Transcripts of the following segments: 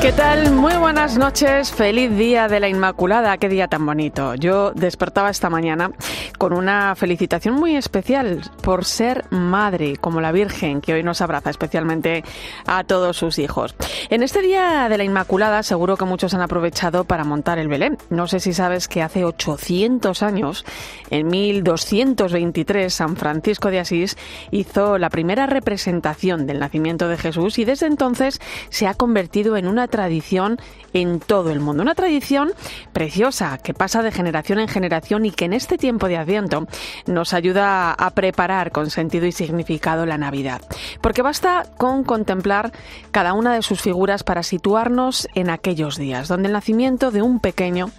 ¿Qué tal? Muy buenas noches, feliz día de la Inmaculada, qué día tan bonito. Yo despertaba esta mañana con una felicitación muy especial por ser madre, como la Virgen, que hoy nos abraza especialmente a todos sus hijos. En este día de la Inmaculada seguro que muchos han aprovechado para montar el Belén. No sé si sabes que hace 800 años, en 1223, San Francisco de Asís hizo la primera representación del nacimiento de Jesús y desde entonces se ha convertido en una tradición en todo el mundo. Una tradición preciosa que pasa de generación en generación y que en este tiempo de Adviento nos ayuda a preparar con sentido y significado la Navidad. Porque basta con contemplar cada una de sus figuras para situarnos en aquellos días, donde el nacimiento de un pequeño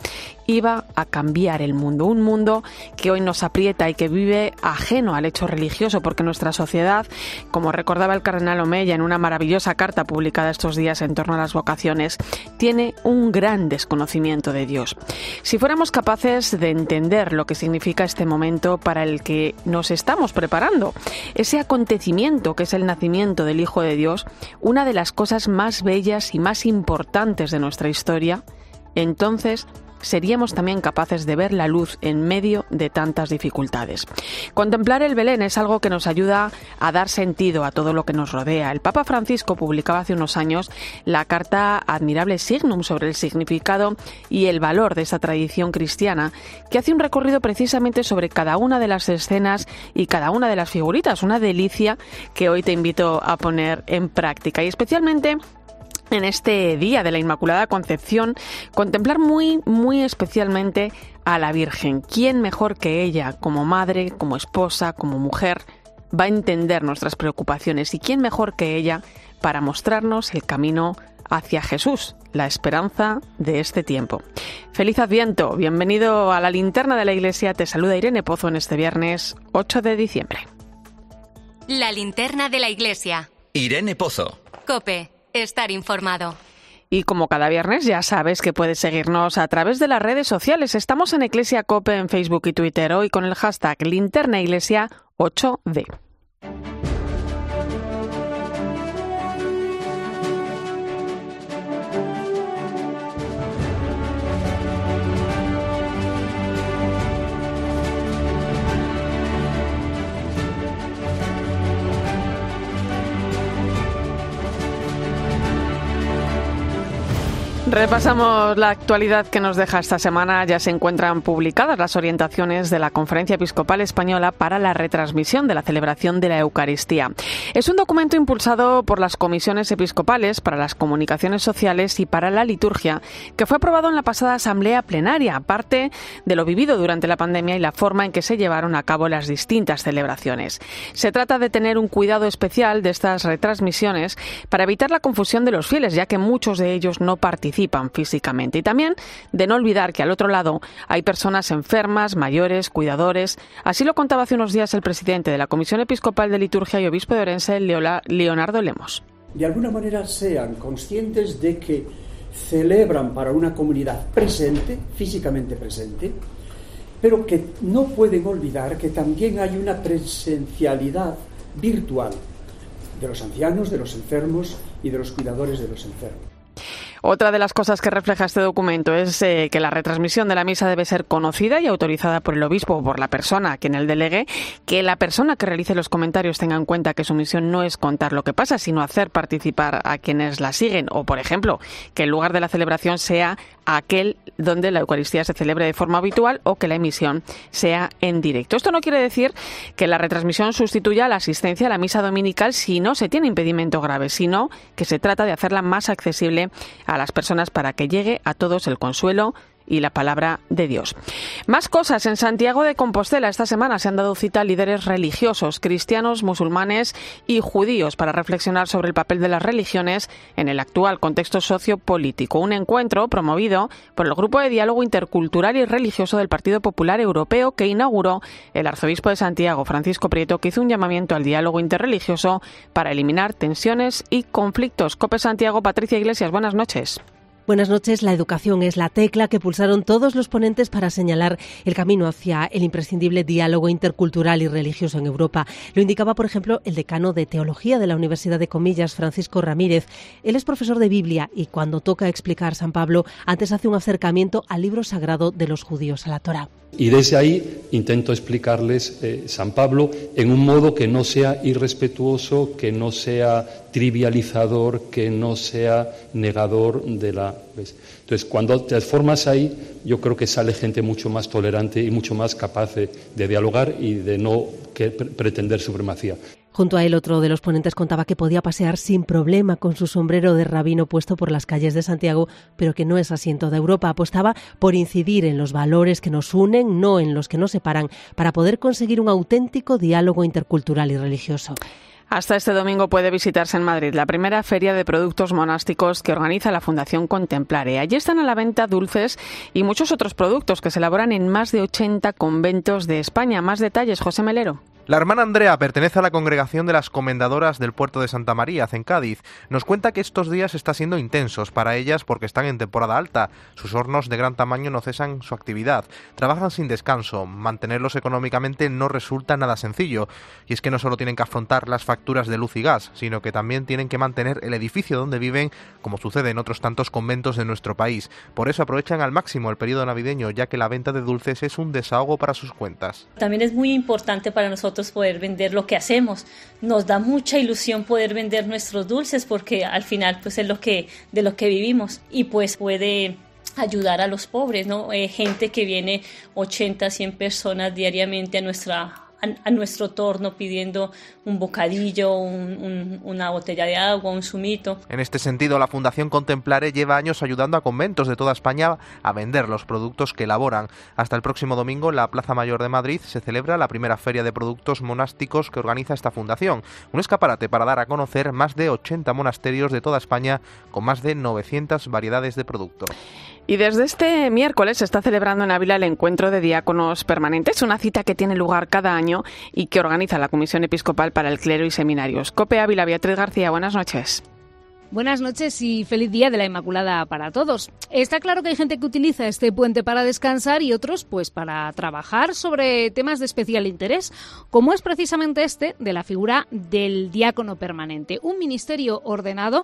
a cambiar el mundo, un mundo que hoy nos aprieta y que vive ajeno al hecho religioso, porque nuestra sociedad, como recordaba el cardenal Omeya en una maravillosa carta publicada estos días en torno a las vocaciones, tiene un gran desconocimiento de Dios. Si fuéramos capaces de entender lo que significa este momento para el que nos estamos preparando, ese acontecimiento que es el nacimiento del Hijo de Dios, una de las cosas más bellas y más importantes de nuestra historia, entonces seríamos también capaces de ver la luz en medio de tantas dificultades. Contemplar el Belén es algo que nos ayuda a dar sentido a todo lo que nos rodea. El Papa Francisco publicaba hace unos años la carta Admirable Signum sobre el significado y el valor de esa tradición cristiana, que hace un recorrido precisamente sobre cada una de las escenas y cada una de las figuritas, una delicia que hoy te invito a poner en práctica y especialmente en este día de la Inmaculada Concepción, contemplar muy, muy especialmente a la Virgen. ¿Quién mejor que ella, como madre, como esposa, como mujer, va a entender nuestras preocupaciones? ¿Y quién mejor que ella para mostrarnos el camino hacia Jesús, la esperanza de este tiempo? Feliz Adviento, bienvenido a la linterna de la Iglesia. Te saluda Irene Pozo en este viernes 8 de diciembre. La linterna de la Iglesia. Irene Pozo. Cope estar informado. Y como cada viernes ya sabes que puedes seguirnos a través de las redes sociales. Estamos en Iglesia Cope en Facebook y Twitter hoy con el hashtag Linterna Iglesia 8D. Repasamos la actualidad que nos deja esta semana. Ya se encuentran publicadas las orientaciones de la Conferencia Episcopal Española para la retransmisión de la celebración de la Eucaristía. Es un documento impulsado por las comisiones episcopales para las comunicaciones sociales y para la liturgia, que fue aprobado en la pasada Asamblea Plenaria, aparte de lo vivido durante la pandemia y la forma en que se llevaron a cabo las distintas celebraciones. Se trata de tener un cuidado especial de estas retransmisiones para evitar la confusión de los fieles, ya que muchos de ellos no participan físicamente. Y también de no olvidar que al otro lado hay personas enfermas, mayores, cuidadores. Así lo contaba hace unos días el presidente de la Comisión Episcopal de Liturgia y Obispo de Orense, Leonardo Lemos. De alguna manera sean conscientes de que celebran para una comunidad presente, físicamente presente, pero que no pueden olvidar que también hay una presencialidad virtual de los ancianos, de los enfermos y de los cuidadores de los enfermos. Otra de las cosas que refleja este documento es eh, que la retransmisión de la misa debe ser conocida y autorizada por el obispo o por la persona que en el delegue, que la persona que realice los comentarios tenga en cuenta que su misión no es contar lo que pasa, sino hacer participar a quienes la siguen, o por ejemplo, que el lugar de la celebración sea aquel donde la Eucaristía se celebre de forma habitual o que la emisión sea en directo. Esto no quiere decir que la retransmisión sustituya la asistencia a la misa dominical si no se tiene impedimento grave, sino que se trata de hacerla más accesible a las personas para que llegue a todos el consuelo y la palabra de Dios. Más cosas. En Santiago de Compostela esta semana se han dado cita líderes religiosos, cristianos, musulmanes y judíos para reflexionar sobre el papel de las religiones en el actual contexto sociopolítico. Un encuentro promovido por el Grupo de Diálogo Intercultural y Religioso del Partido Popular Europeo que inauguró el arzobispo de Santiago, Francisco Prieto, que hizo un llamamiento al diálogo interreligioso para eliminar tensiones y conflictos. Cope Santiago, Patricia Iglesias, buenas noches. Buenas noches. La educación es la tecla que pulsaron todos los ponentes para señalar el camino hacia el imprescindible diálogo intercultural y religioso en Europa. Lo indicaba, por ejemplo, el decano de Teología de la Universidad de Comillas, Francisco Ramírez. Él es profesor de Biblia y cuando toca explicar San Pablo, antes hace un acercamiento al libro sagrado de los judíos, a la Torá. Y desde ahí intento explicarles eh, San Pablo en un modo que no sea irrespetuoso, que no sea trivializador, que no sea negador de la... Entonces, cuando te formas ahí, yo creo que sale gente mucho más tolerante y mucho más capaz de, dialogar y de no pretender supremacía. Junto a él, otro de los ponentes contaba que podía pasear sin problema con su sombrero de rabino puesto por las calles de Santiago, pero que no es asiento de Europa. Apostaba por incidir en los valores que nos unen, no en los que nos separan, para poder conseguir un auténtico diálogo intercultural y religioso. Hasta este domingo puede visitarse en Madrid la primera feria de productos monásticos que organiza la Fundación Contemplare. Allí están a la venta dulces y muchos otros productos que se elaboran en más de 80 conventos de España. Más detalles, José Melero. La hermana Andrea pertenece a la congregación de las Comendadoras del puerto de Santa María, en Cádiz. Nos cuenta que estos días están siendo intensos para ellas porque están en temporada alta. Sus hornos de gran tamaño no cesan su actividad. Trabajan sin descanso. Mantenerlos económicamente no resulta nada sencillo. Y es que no solo tienen que afrontar las facturas de luz y gas, sino que también tienen que mantener el edificio donde viven, como sucede en otros tantos conventos de nuestro país. Por eso aprovechan al máximo el periodo navideño, ya que la venta de dulces es un desahogo para sus cuentas. También es muy importante para nosotros poder vender lo que hacemos. Nos da mucha ilusión poder vender nuestros dulces porque al final pues es lo que de lo que vivimos y pues puede ayudar a los pobres, ¿no? Eh, gente que viene 80, 100 personas diariamente a nuestra a, nuestro torno pidiendo un bocadillo, una botella de agua, un sumito. En este sentido, la Fundación Contemplare lleva años ayudando a conventos de toda España a vender los productos que elaboran. Hasta el próximo domingo, en la Plaza Mayor de Madrid, se celebra la primera feria de productos monásticos que organiza esta fundación. Un escaparate para dar a conocer más de 80 monasterios de toda España con más de 900 variedades de productos. Y desde este miércoles se está celebrando en Ávila el encuentro de diáconos permanentes, una cita que tiene lugar cada año y que organiza la Comisión Episcopal para el Clero y Seminarios. Cope Ávila, Beatriz García, buenas noches. Buenas noches y feliz día de la Inmaculada para todos. Está claro que hay gente que utiliza este puente para descansar y otros pues para trabajar sobre temas de especial interés, como es precisamente este de la figura del diácono permanente, un ministerio ordenado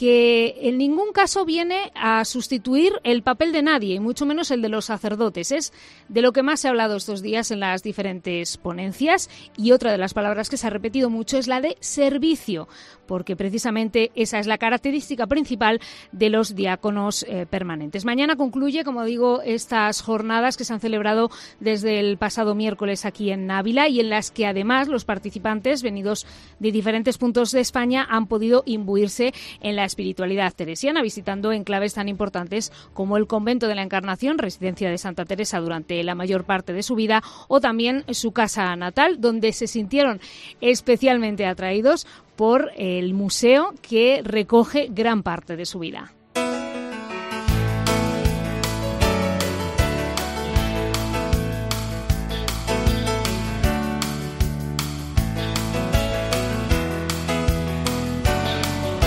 que en ningún caso viene a sustituir el papel de nadie, y mucho menos el de los sacerdotes. Es de lo que más se ha hablado estos días en las diferentes ponencias y otra de las palabras que se ha repetido mucho es la de servicio, porque precisamente esa es la característica principal de los diáconos eh, permanentes. Mañana concluye, como digo, estas jornadas que se han celebrado desde el pasado miércoles aquí en Ávila y en las que además los participantes venidos de diferentes puntos de España han podido imbuirse en la espiritualidad teresiana, visitando enclaves tan importantes como el convento de la Encarnación, residencia de Santa Teresa durante la mayor parte de su vida, o también su casa natal, donde se sintieron especialmente atraídos por el museo que recoge gran parte de su vida.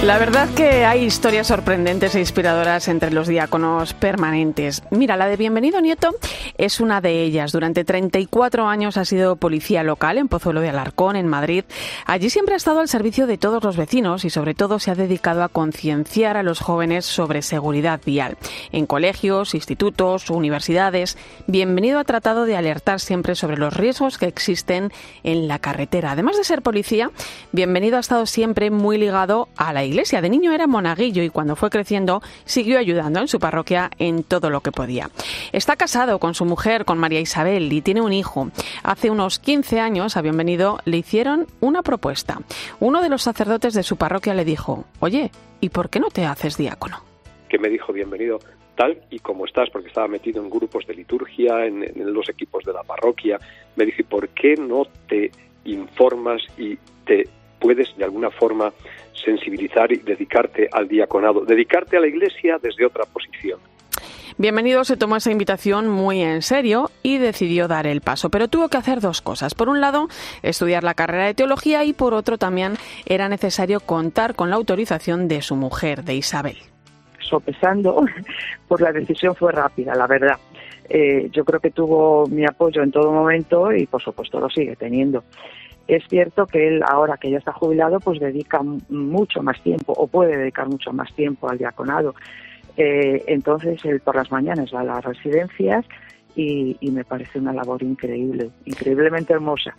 La verdad que hay historias sorprendentes e inspiradoras entre los diáconos permanentes. Mira, la de Bienvenido Nieto es una de ellas. Durante 34 años ha sido policía local en Pozuelo de Alarcón, en Madrid. Allí siempre ha estado al servicio de todos los vecinos y sobre todo se ha dedicado a concienciar a los jóvenes sobre seguridad vial. En colegios, institutos, universidades, Bienvenido ha tratado de alertar siempre sobre los riesgos que existen en la carretera. Además de ser policía, Bienvenido ha estado siempre muy ligado a la iglesia iglesia. De niño era monaguillo y cuando fue creciendo siguió ayudando en su parroquia en todo lo que podía. Está casado con su mujer, con María Isabel, y tiene un hijo. Hace unos 15 años, a Bienvenido, le hicieron una propuesta. Uno de los sacerdotes de su parroquia le dijo, oye, ¿y por qué no te haces diácono? Que me dijo, bienvenido, tal y como estás, porque estaba metido en grupos de liturgia, en, los equipos de la parroquia, me dice, ¿por qué no te informas y te puedes de alguna forma sensibilizar y dedicarte al diaconado, dedicarte a la iglesia desde otra posición? Bienvenido se tomó esa invitación muy en serio y decidió dar el paso, pero tuvo que hacer dos cosas. Por un lado, estudiar la carrera de teología y por otro también era necesario contar con la autorización de su mujer, de Isabel. Sopesando, pues la decisión fue rápida, la verdad. Eh, yo creo que tuvo mi apoyo en todo momento y por supuesto lo sigue teniendo. Es cierto que él, ahora que ya está jubilado, pues dedica mucho más tiempo o puede dedicar mucho más tiempo al diaconado. Eh, entonces él por las mañanas va a las residencias y, y me parece una labor increíble, increíblemente hermosa.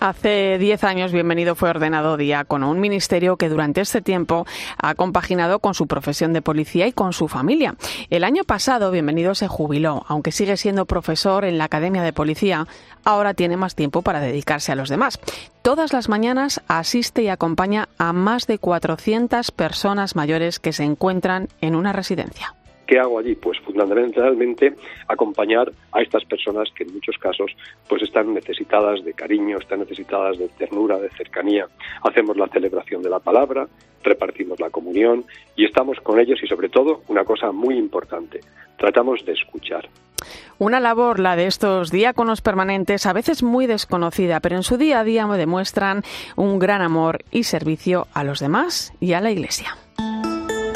Hace diez años, Bienvenido fue ordenado diácono, un ministerio que durante este tiempo ha compaginado con su profesión de policía y con su familia. El año pasado, Bienvenido se jubiló, aunque sigue siendo profesor en la Academia de Policía, ahora tiene más tiempo para dedicarse a los demás. Todas las mañanas asiste y acompaña a más de 400 personas mayores que se encuentran en una residencia. ¿Qué hago allí? Pues fundamentalmente acompañar a estas personas que en muchos casos pues están necesitadas de cariño, están necesitadas de ternura, de cercanía. Hacemos la celebración de la palabra, repartimos la comunión y estamos con ellos y sobre todo una cosa muy importante, tratamos de escuchar. Una labor, la de estos diáconos permanentes, a veces muy desconocida, pero en su día a día demuestran un gran amor y servicio a los demás y a la Iglesia.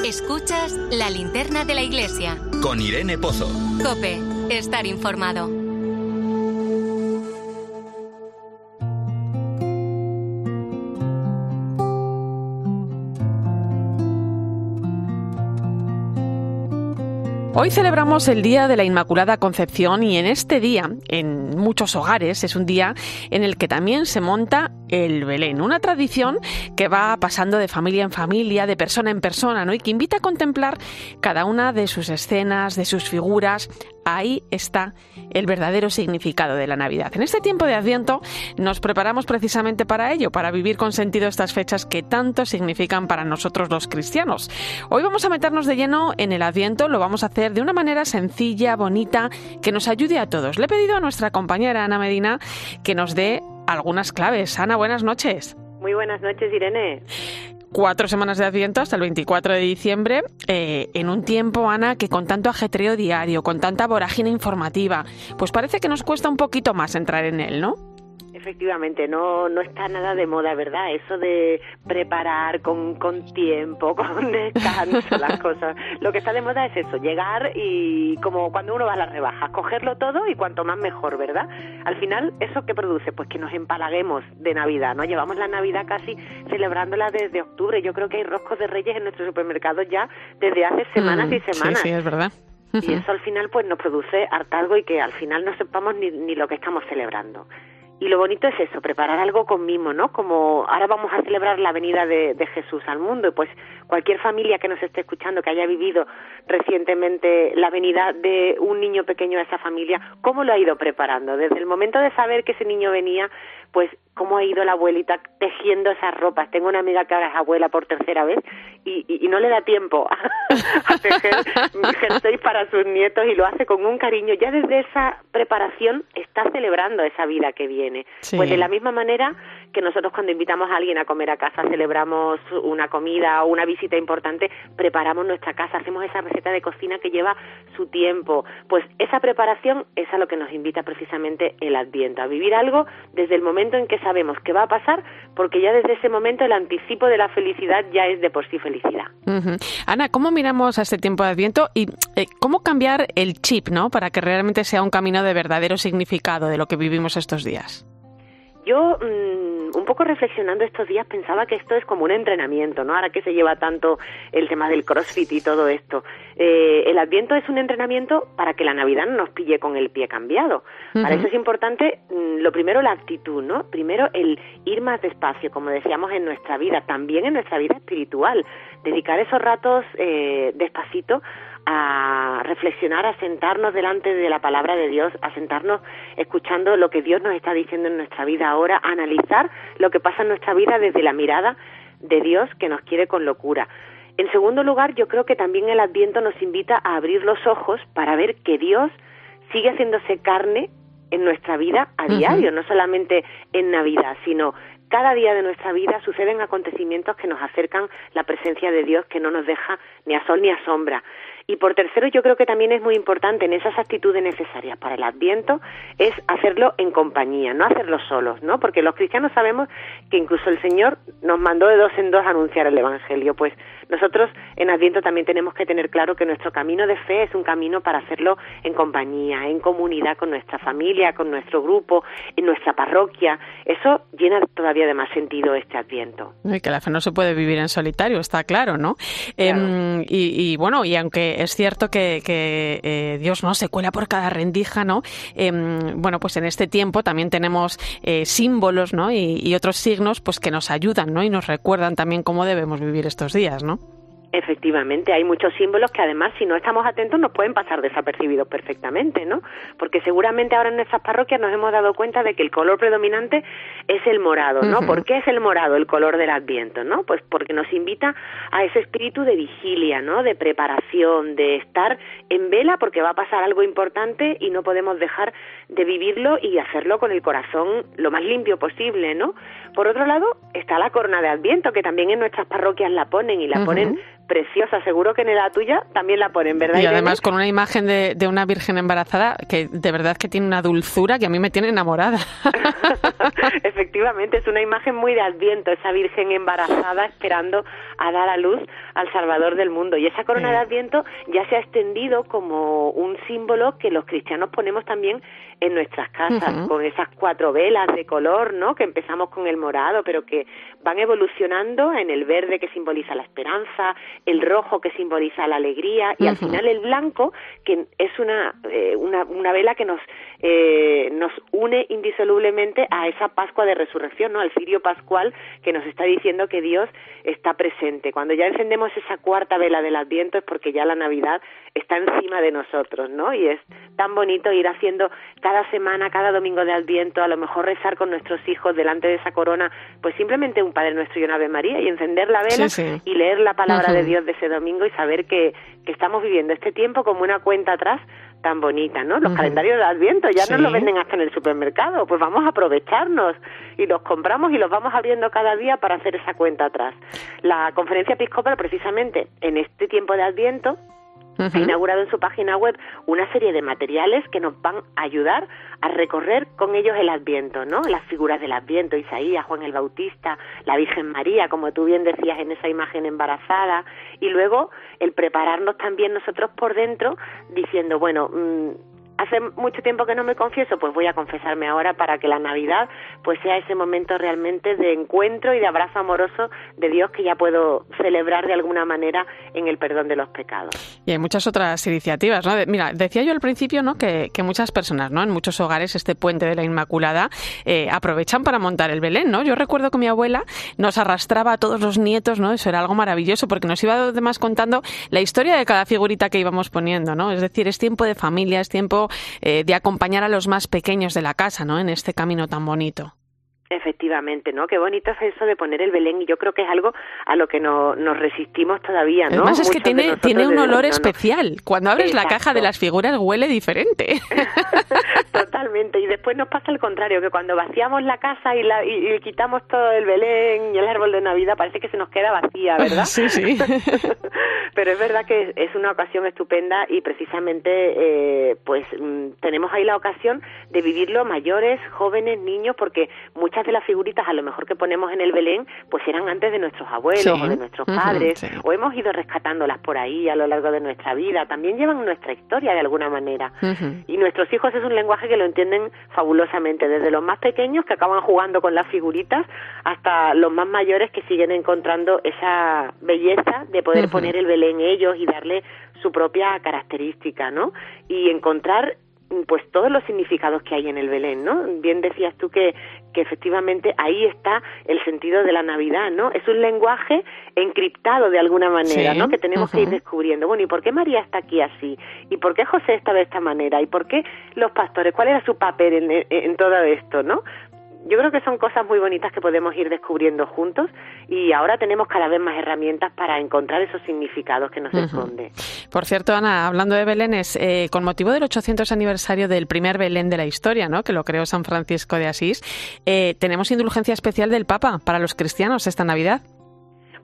Escuchas la linterna de la iglesia. Con Irene Pozo. Cope, estar informado. Hoy celebramos el Día de la Inmaculada Concepción y en este día, en muchos hogares, es un día en el que también se monta el Belén, una tradición que va pasando de familia en familia, de persona en persona, ¿no? Y que invita a contemplar cada una de sus escenas, de sus figuras. Ahí está el verdadero significado de la Navidad. En este tiempo de Adviento nos preparamos precisamente para ello, para vivir con sentido estas fechas que tanto significan para nosotros los cristianos. Hoy vamos a meternos de lleno en el Adviento, lo vamos a hacer de una manera sencilla, bonita, que nos ayude a todos. Le he pedido a nuestra compañera Ana Medina que nos dé algunas claves. Ana, buenas noches. Muy buenas noches, Irene cuatro semanas de Adviento hasta el 24 de diciembre, eh, en un tiempo, Ana, que con tanto ajetreo diario, con tanta vorágine informativa, pues parece que nos cuesta un poquito más entrar en él, ¿no? Efectivamente, no, no está nada de moda, ¿verdad? Eso de preparar con, con tiempo, con descanso las cosas. Lo que está de moda es eso, llegar y como cuando uno va a las rebajas, cogerlo todo y cuanto más mejor, ¿verdad? Al final, ¿eso qué produce? Pues que nos empalaguemos de Navidad, ¿no? Llevamos la Navidad casi celebrándola desde octubre. Yo creo que hay roscos de reyes en nuestros supermercados ya desde hace semanas mm, y semanas. Sí, sí, es verdad. Y eso al final pues nos produce hartazgo y que al final no sepamos ni, ni lo que estamos celebrando. Y lo bonito es eso, preparar algo con mimo, ¿no? Como ahora vamos a celebrar la venida de, Jesús al mundo, y pues cualquier familia que nos esté escuchando, que haya vivido recientemente la venida de un niño pequeño a esa familia, ¿cómo lo ha ido preparando? Desde el momento de saber que ese niño venía, pues cómo ha ido la abuelita tejiendo esas ropas. Tengo una amiga que ahora es abuela por tercera vez y, y, no le da tiempo a, tejer jersey para sus nietos y lo hace con un cariño. Ya desde esa preparación está celebrando esa vida que viene. Pues de la misma manera que nosotros cuando invitamos a alguien a comer a casa, celebramos una comida o una visita importante, preparamos nuestra casa, hacemos esa receta de cocina que lleva su tiempo. Pues esa preparación es a lo que nos invita precisamente el Adviento, a vivir algo desde el momento en que sabemos que va a pasar, porque ya desde ese momento el anticipo de la felicidad ya es de por sí felicidad. Ana, ¿cómo miramos a este tiempo de Adviento y eh, cómo cambiar el chip, ¿no? Para que realmente sea un camino de verdadero significado de lo que vivimos estos días. Yo, mm, un poco reflexionando estos días, pensaba que esto es como un entrenamiento, ¿no? Ahora que se lleva tanto el tema del CrossFit y todo esto. Eh, el Adviento es un entrenamiento para que la Navidad no nos pille con el pie cambiado. Para eso es importante, mm, lo primero, la actitud, ¿no? Primero, el ir más despacio, como decíamos en nuestra vida, también en nuestra vida espiritual. Dedicar esos ratos eh, despacito a reflexionar, a sentarnos delante de la palabra de Dios, a sentarnos escuchando lo que Dios nos está diciendo en nuestra vida ahora, a analizar lo que pasa en nuestra vida desde la mirada de Dios que nos quiere con locura. En segundo lugar, yo creo que también el Adviento nos invita a abrir los ojos para ver que Dios sigue haciéndose carne en nuestra vida a diario, no solamente en Navidad, sino cada día de nuestra vida suceden acontecimientos que nos acercan la presencia de Dios que no nos deja ni a sol ni a sombra. Y por tercero, yo creo que también es muy importante en esas actitudes necesarias para el Adviento es hacerlo en compañía, no hacerlo solos, ¿no? Porque los cristianos sabemos que incluso el Señor nos mandó de dos en dos a anunciar el Evangelio. Pues nosotros en Adviento también tenemos que tener claro que nuestro camino de fe es un camino para hacerlo en compañía, en comunidad con nuestra familia, con nuestro grupo, en nuestra parroquia. Eso llena todavía de más sentido este Adviento. Y que la fe no se puede vivir en solitario, está claro, ¿no? Em, y, y, bueno, y aunque es cierto que, eh, Dios no se cuela por cada rendija, ¿no? Em, bueno, pues en este tiempo también tenemos eh, símbolos, ¿no? Y, y, otros signos, pues que nos ayudan, ¿no? Y nos recuerdan también cómo debemos vivir estos días, ¿no? Efectivamente, hay muchos símbolos que además si no estamos atentos nos pueden pasar desapercibidos perfectamente, ¿no? Porque seguramente ahora en nuestras parroquias nos hemos dado cuenta de que el color predominante es el morado, ¿no? ¿Por qué es el morado el color del Adviento, no? Pues porque nos invita a ese espíritu de vigilia, ¿no? De preparación, de estar en vela porque va a pasar algo importante y no podemos dejar de vivirlo y hacerlo con el corazón lo más limpio posible, ¿no? Por otro lado, está la corona de Adviento que también en nuestras parroquias la ponen y la ponen preciosa. Seguro que en la tuya también la ponen, ¿verdad? Y además con una imagen de, de, una virgen embarazada que de verdad que tiene una dulzura que a mí me tiene enamorada. Efectivamente, es una imagen muy de adviento, esa virgen embarazada esperando a dar a luz al Salvador del mundo. Y esa corona de adviento ya se ha extendido como un símbolo que los cristianos ponemos también en nuestras casas, con esas cuatro velas de color, ¿no? Que empezamos con el morado, pero que van evolucionando en el verde que simboliza la esperanza, el rojo que simboliza la alegría y al final el blanco que es una, eh, una, una, vela que nos, eh, nos une indisolublemente a esa Pascua de Resurrección, ¿no? Al cirio pascual que nos está diciendo que Dios está presente. Cuando ya encendemos esa cuarta vela del Adviento es porque ya la Navidad está encima de nosotros, ¿no? Y es tan bonito ir haciendo cada semana, cada domingo de Adviento, a lo mejor rezar con nuestros hijos delante de esa corona, pues simplemente un Padre Nuestro y una Ave María y encender la vela y leer la palabra de Dios de ese domingo y saber que, que estamos viviendo este tiempo como una cuenta atrás tan bonita, ¿no? Los calendarios de Adviento ya no nos lo venden hasta en el supermercado, pues vamos a aprovecharnos y los compramos y los vamos abriendo cada día para hacer esa cuenta atrás. La conferencia episcopal precisamente en este tiempo de Adviento ha inaugurado en su página web una serie de materiales que nos van a ayudar a recorrer con ellos el Adviento, ¿no? Las figuras del Adviento, Isaías, Juan el Bautista, la Virgen María, como tú bien decías en esa imagen embarazada, y luego el prepararnos también nosotros por dentro diciendo, bueno, mmm, hace mucho tiempo que no me confieso, pues voy a confesarme ahora para que la Navidad pues sea ese momento realmente de encuentro y de abrazo amoroso de Dios que ya puedo celebrar de alguna manera en el perdón de los pecados. Y hay muchas otras iniciativas, ¿no? Mira, decía yo al principio, ¿no? Que, muchas personas, ¿no? En muchos hogares este puente de la Inmaculada eh, aprovechan para montar el Belén, ¿no? Yo recuerdo que mi abuela nos arrastraba a todos los nietos, ¿no? Eso era algo maravilloso porque nos iba además contando la historia de cada figurita que íbamos poniendo, ¿no? Es decir, es tiempo de familia, es tiempo eh, de acompañar a los más pequeños de la casa, ¿no? En este camino tan bonito. Efectivamente, ¿no? Qué bonito es eso de poner el Belén y yo creo que es algo a lo que no, nos resistimos todavía, ¿no? Además es que tiene, tiene un olor especial. Cuando abres la caja de las figuras huele diferente. Totalmente. Y después nos pasa el contrario, que cuando vaciamos la casa y, la, y, quitamos todo el Belén y el árbol de Navidad parece que se nos queda vacía, ¿verdad? Sí, sí. Pero es verdad que es una ocasión estupenda y precisamente eh, pues mm, tenemos ahí la ocasión de vivirlo mayores, jóvenes, niños, porque muchas de las figuritas a lo mejor que ponemos en el Belén pues eran antes de nuestros abuelos o de nuestros padres o hemos ido rescatándolas por ahí a lo largo de nuestra vida, también llevan nuestra historia de alguna manera. Y nuestros hijos es un lenguaje que lo entienden fabulosamente, desde los más pequeños que acaban jugando con las figuritas hasta los más mayores que siguen encontrando esa belleza de poder poner el Belén ellos y darle su propia característica, ¿no? Y encontrar pues todos los significados que hay en el Belén, ¿no? Bien decías tú que, que efectivamente ahí está el sentido de la Navidad, ¿no? Es un lenguaje encriptado de alguna manera, ¿no? Que tenemos que ir descubriendo. Bueno, ¿y por qué María está aquí así? ¿Y por qué José está de esta manera? ¿Y por qué los pastores? ¿Cuál era su papel en, en todo esto, no? Yo creo que son cosas muy bonitas que podemos ir descubriendo juntos y ahora tenemos cada vez más herramientas para encontrar esos significados que nos esconde. Por cierto, Ana, hablando de Belénes, eh, con motivo del 800 aniversario del primer Belén de la historia, ¿no? que lo creó San Francisco de Asís, eh, tenemos indulgencia especial del Papa para los cristianos esta Navidad.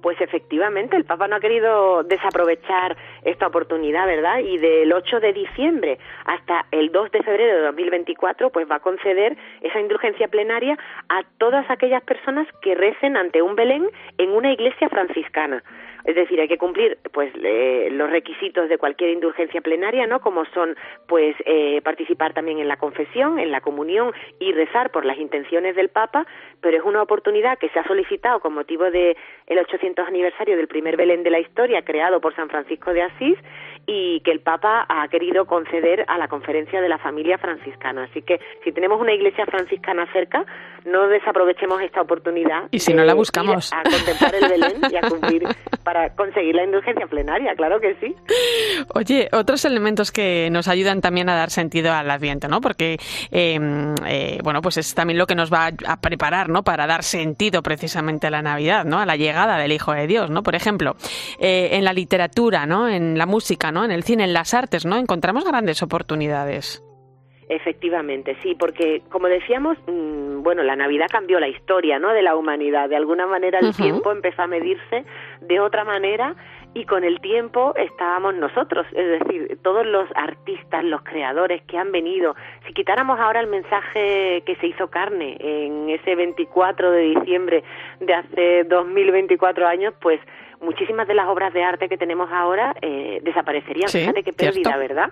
Pues efectivamente, el Papa no ha querido desaprovechar esta oportunidad, ¿verdad? Y del 8 de diciembre hasta el 2 de febrero de 2024, pues va a conceder esa indulgencia plenaria a todas aquellas personas que recen ante un Belén en una iglesia franciscana. Es decir, hay que cumplir pues los requisitos de cualquier indulgencia plenaria, ¿no? Como son pues eh, participar también en la confesión, en la comunión y rezar por las intenciones del Papa, pero es una oportunidad que se ha solicitado con motivo de el 800 aniversario del primer Belén de la historia creado por San Francisco de Asís y que el Papa ha querido conceder a la conferencia de la familia franciscana. Así que si tenemos una iglesia franciscana cerca, no desaprovechemos esta oportunidad. Y si no la buscamos. a contemplar el Belén y a cumplir para conseguir la indulgencia plenaria, claro que sí. Oye, otros elementos que nos ayudan también a dar sentido al Adviento, ¿no? Porque, em, eh, bueno, pues es también lo que nos va a preparar, ¿no? Para dar sentido precisamente a la Navidad, ¿no? A la llegada del Hijo de Dios, ¿no? Por ejemplo, eh, en la literatura, ¿no? En la música, en el cine, en las artes, ¿no? Encontramos grandes oportunidades. Efectivamente, sí, porque como decíamos, mm, bueno, la Navidad cambió la historia, ¿no? De la humanidad. De alguna manera el tiempo empezó a medirse de otra manera y con el tiempo estábamos nosotros, es decir, todos los artistas, los creadores que han venido. Si quitáramos ahora el mensaje que se hizo carne en ese 24 de diciembre de hace 2024 años, pues muchísimas de las obras de arte que tenemos ahora eh, desaparecerían. Fíjate qué pérdida, ¿verdad?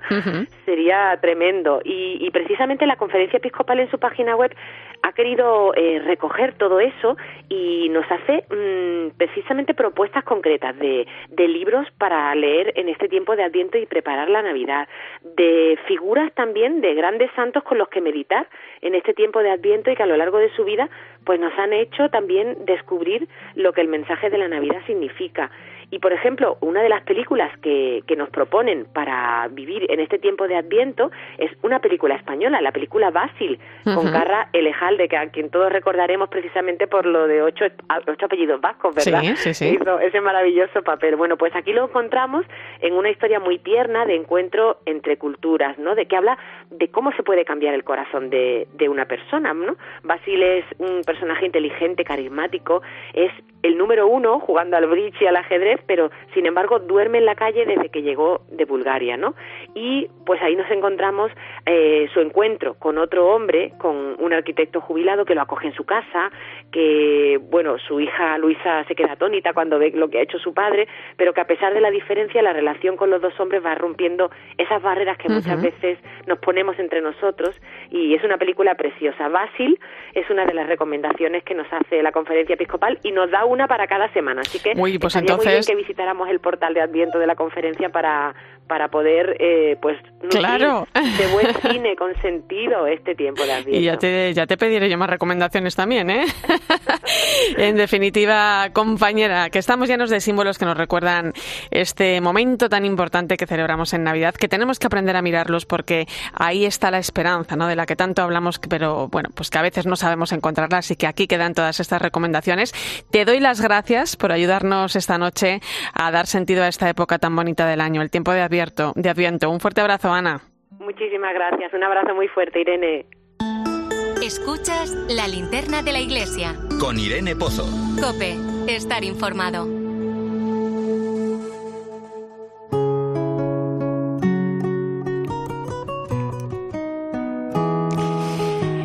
Sería tremendo. Y, precisamente la Conferencia Episcopal en su página web ha querido eh, recoger todo eso y nos hace mm, precisamente propuestas concretas de, de libros para leer en este tiempo de Adviento y preparar la Navidad, de figuras también de grandes santos con los que meditar en este tiempo de Adviento y que a lo largo de su vida pues nos han hecho también descubrir lo que el mensaje de la Navidad significa. Y, por ejemplo, una de las películas que, que nos proponen para vivir en este tiempo de Adviento es una película española, la película Basil, con Carra Elejalde, que a quien todos recordaremos precisamente por lo de ocho, ocho apellidos vascos, ¿verdad? Sí, sí, Hizo ese maravilloso papel. Bueno, pues aquí lo encontramos en una historia muy tierna de encuentro entre culturas, ¿no? De que habla de cómo se puede cambiar el corazón de, de una persona, ¿no? Basil es un personaje inteligente, carismático, es el número uno jugando al bridge y al ajedrez, pero sin embargo duerme en la calle desde que llegó de Bulgaria, ¿no? Y pues ahí nos encontramos eh, su encuentro con otro hombre, con un arquitecto jubilado que lo acoge en su casa, que, bueno, su hija Luisa se queda atónita cuando ve lo que ha hecho su padre, pero que a pesar de la diferencia, la relación con los dos hombres va rompiendo esas barreras que muchas veces nos ponemos entre nosotros y es una película preciosa. Basil es una de las recomendaciones que nos hace la conferencia episcopal y nos da una para cada semana, así que muy, pues entonces... que visitáramos el portal de Adviento de la conferencia para para poder eh, pues claro. de buen cine con sentido este tiempo de Adviento. Y ya te, ya te pediré yo más recomendaciones también, ¿eh? en definitiva, compañera, que estamos llenos de símbolos que nos recuerdan este momento tan importante que celebramos en Navidad, que tenemos que aprender a mirarlos porque ahí está la esperanza, ¿no? De la que tanto hablamos, pero bueno, pues que a veces no sabemos encontrarla, así que aquí quedan todas estas recomendaciones. Te doy las gracias por ayudarnos esta noche a dar sentido a esta época tan bonita del año, el tiempo de Adviento. De Adviento. Un fuerte abrazo, Ana. Muchísimas gracias. Un abrazo muy fuerte, Irene. Escuchas la linterna de la iglesia. Con Irene Pozo. Cope, estar informado.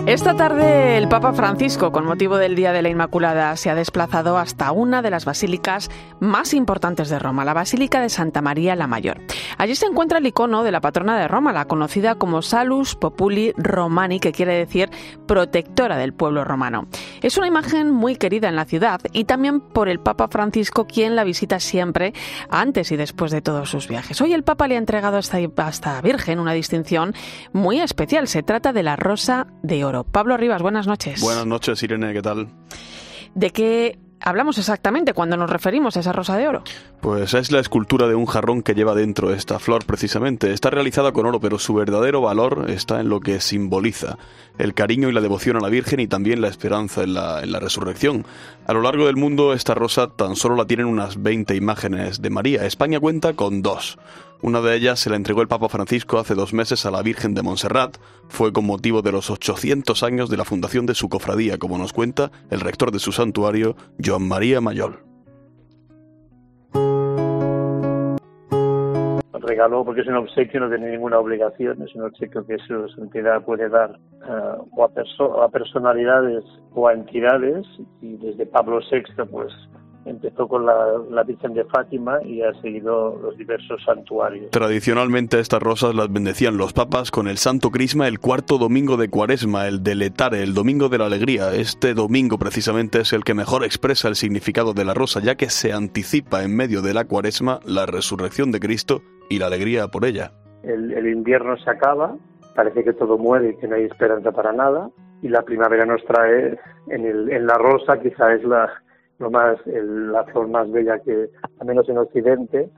Esta tarde el Papa Francisco, con motivo del Día de la Inmaculada, se ha desplazado hasta una de las basílicas más importantes de Roma, la Basílica de Santa María la Mayor. Allí se encuentra el icono de la patrona de Roma, la conocida como Salus Populi Romani, que quiere decir protectora del pueblo romano. Es una imagen muy querida en la ciudad y también por el Papa Francisco, quien la visita siempre antes y después de todos sus viajes. Hoy el Papa le ha entregado a esta, Virgen una distinción muy especial. Se trata de la Rosa de Oro. Pablo Rivas, buenas noches. Buenas noches, Irene, ¿qué tal? ¿De qué hablamos exactamente cuando nos referimos a esa rosa de oro? Pues es la escultura de un jarrón que lleva dentro esta flor precisamente. Está realizada con oro, pero su verdadero valor está en lo que simboliza. El cariño y la devoción a la Virgen y también la esperanza en la, en la resurrección. A lo largo del mundo esta rosa tan solo la tienen unas 20 imágenes de María. España cuenta con dos. Una de ellas se la entregó el Papa Francisco hace dos meses a la Virgen de Montserrat. Fue con motivo de los 800 años de la fundación de su cofradía, como nos cuenta el rector de su santuario, Joan María Mayol. regaló porque es un obsequio, no tiene ninguna obligación, es un obsequio que su santidad puede dar uh, o a, a, personalidades o a entidades y desde Pablo VI pues empezó con la, la, Virgen de Fátima y ha seguido los diversos santuarios. Tradicionalmente estas rosas las bendecían los papas con el Santo Crisma el cuarto domingo de Cuaresma, el de Letare, el domingo de la alegría. Este domingo precisamente es el que mejor expresa el significado de la rosa, ya que se anticipa en medio de la Cuaresma la resurrección de Cristo y la alegría por ella. El, el invierno se acaba, parece que todo muere y que no hay esperanza para nada, y la primavera nos trae en, el, en la rosa, quizá es la, lo más, el, la flor más bella que, al menos en Occidente,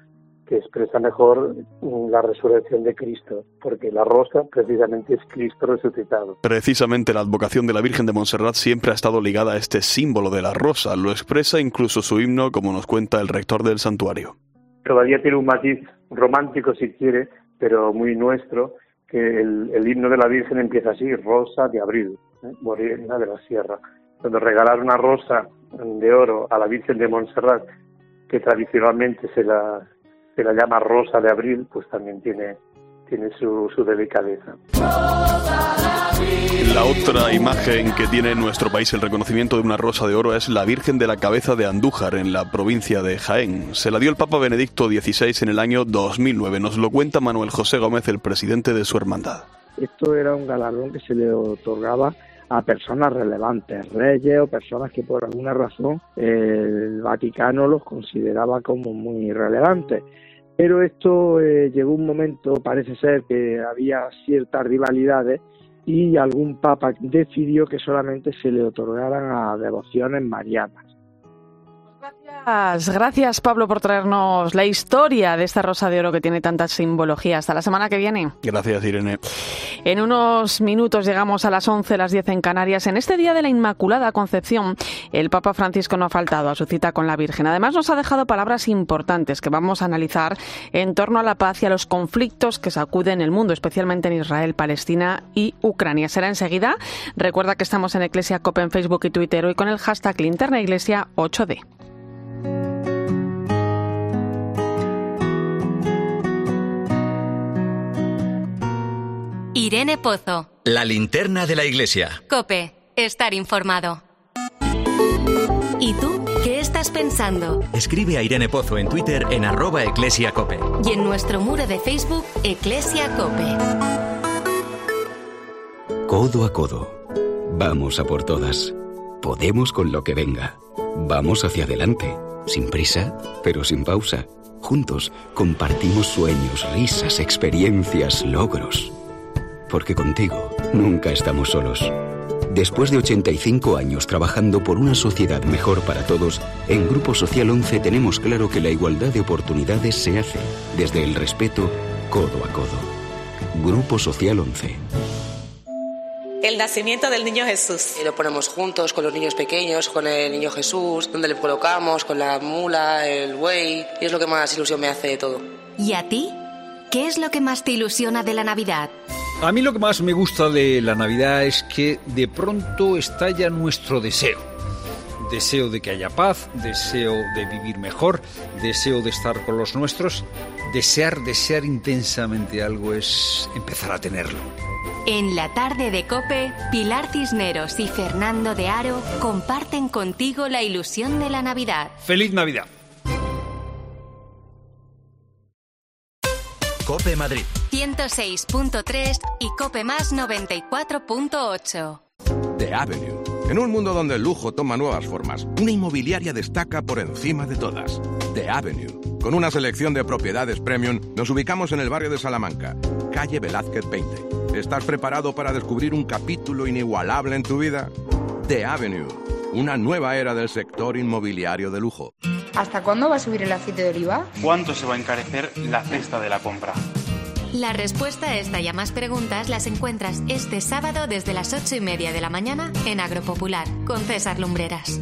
que expresa mejor la resurrección de Cristo, porque la rosa precisamente es Cristo resucitado. Precisamente la advocación de la Virgen de Montserrat siempre ha estado ligada a este símbolo de la rosa, lo expresa incluso su himno, como nos cuenta el rector del santuario. Todavía tiene un matiz romántico, si quiere, pero muy nuestro, que el, el himno de la Virgen empieza así, rosa de abril, ¿eh? morena de la sierra. Cuando regalar una rosa de oro a la Virgen de Montserrat, que tradicionalmente se la, se la llama Rosa de Abril, pues también tiene, tiene su, su delicadeza. La otra imagen que tiene en nuestro país el reconocimiento de una rosa de oro es la Virgen de la Cabeza de Andújar en la provincia de Jaén. Se la dio el Papa Benedicto XVI en el año 2009. Nos lo cuenta Manuel José Gómez, el presidente de su hermandad. Esto era un galardón que se le otorgaba a personas relevantes, reyes o personas que por alguna razón el Vaticano los consideraba como muy relevantes. Pero esto eh, llegó un momento, parece ser que había ciertas rivalidades y algún papa decidió que solamente se le otorgaran a devociones marianas. Gracias, Pablo, por traernos la historia de esta rosa de oro que tiene tantas simbologías. Hasta la semana que viene. Gracias, Irene. En unos minutos llegamos a las 11, las 10 en Canarias. En este día de la Inmaculada Concepción, el Papa Francisco no ha faltado a su cita con la Virgen. Además, nos ha dejado palabras importantes que vamos a analizar en torno a la paz y a los conflictos que sacuden el mundo, especialmente en Israel, Palestina y Ucrania. Será enseguida. Recuerda que estamos en Iglesia Copa en Facebook y Twitter hoy con el hashtag Linterna Iglesia 8D. Irene Pozo. La linterna de la iglesia. Cope, estar informado. ¿Y tú qué estás pensando? Escribe a Irene Pozo en Twitter en arroba eclesiacope. Y en nuestro muro de Facebook, Eclesia Cope. Codo a codo. Vamos a por todas. Podemos con lo que venga. Vamos hacia adelante. Sin prisa, pero sin pausa. Juntos compartimos sueños, risas, experiencias, logros porque contigo nunca estamos solos. Después de 85 años trabajando por una sociedad mejor para todos, en Grupo Social 11 tenemos claro que la igualdad de oportunidades se hace desde el respeto codo a codo. Grupo Social 11. El nacimiento del niño Jesús. Y lo ponemos juntos con los niños pequeños, con el niño Jesús, donde le colocamos, con la mula, el buey, y es lo que más ilusión me hace de todo. ¿Y a ti? ¿Qué es lo que más te ilusiona de la Navidad? A mí lo que más me gusta de la Navidad es que de pronto estalla nuestro deseo. Deseo de que haya paz, deseo de vivir mejor, deseo de estar con los nuestros. Desear, desear intensamente algo es empezar a tenerlo. En la tarde de Cope, Pilar Cisneros y Fernando de Aro comparten contigo la ilusión de la Navidad. ¡Feliz Navidad! Cope Madrid. 106.3 y Cope Más 94.8. The Avenue. En un mundo donde el lujo toma nuevas formas, una inmobiliaria destaca por encima de todas. The Avenue. Con una selección de propiedades premium, nos ubicamos en el barrio de Salamanca, calle Velázquez 20. ¿Estás preparado para descubrir un capítulo inigualable en tu vida? The Avenue una nueva era del sector inmobiliario de lujo. ¿Hasta cuándo va a subir el aceite de oliva? ¿Cuánto se va a encarecer la cesta de la compra? La respuesta a esta y a más preguntas las encuentras este sábado desde las ocho y media de la mañana en Agropopular con César Lumbreras.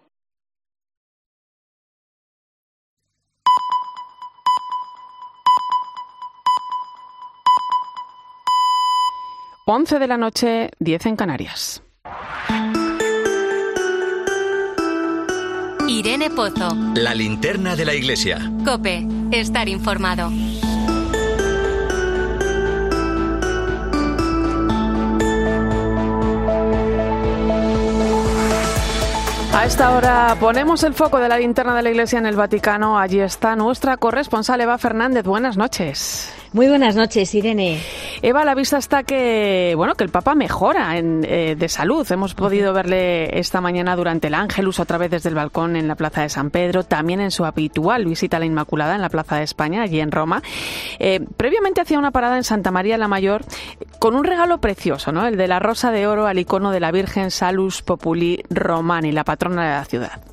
11 de la noche, 10 en Canarias. Irene Pozo. La linterna de la iglesia. Cope, estar informado. A esta hora ponemos el foco de la linterna de la iglesia en el Vaticano. Allí está nuestra corresponsal Eva Fernández. Buenas noches. Muy buenas noches, Irene. Eva, a la vista está que bueno que el Papa mejora en, eh, de salud. Hemos podido verle esta mañana durante el Ángelus, otra vez desde el balcón en la Plaza de San Pedro, también en su habitual visita a la Inmaculada en la Plaza de España, allí en Roma. Eh, previamente hacía una parada en Santa María la Mayor con un regalo precioso, ¿no? El de la rosa de oro al icono de la Virgen Salus Populi Romani, la patrona de la ciudad.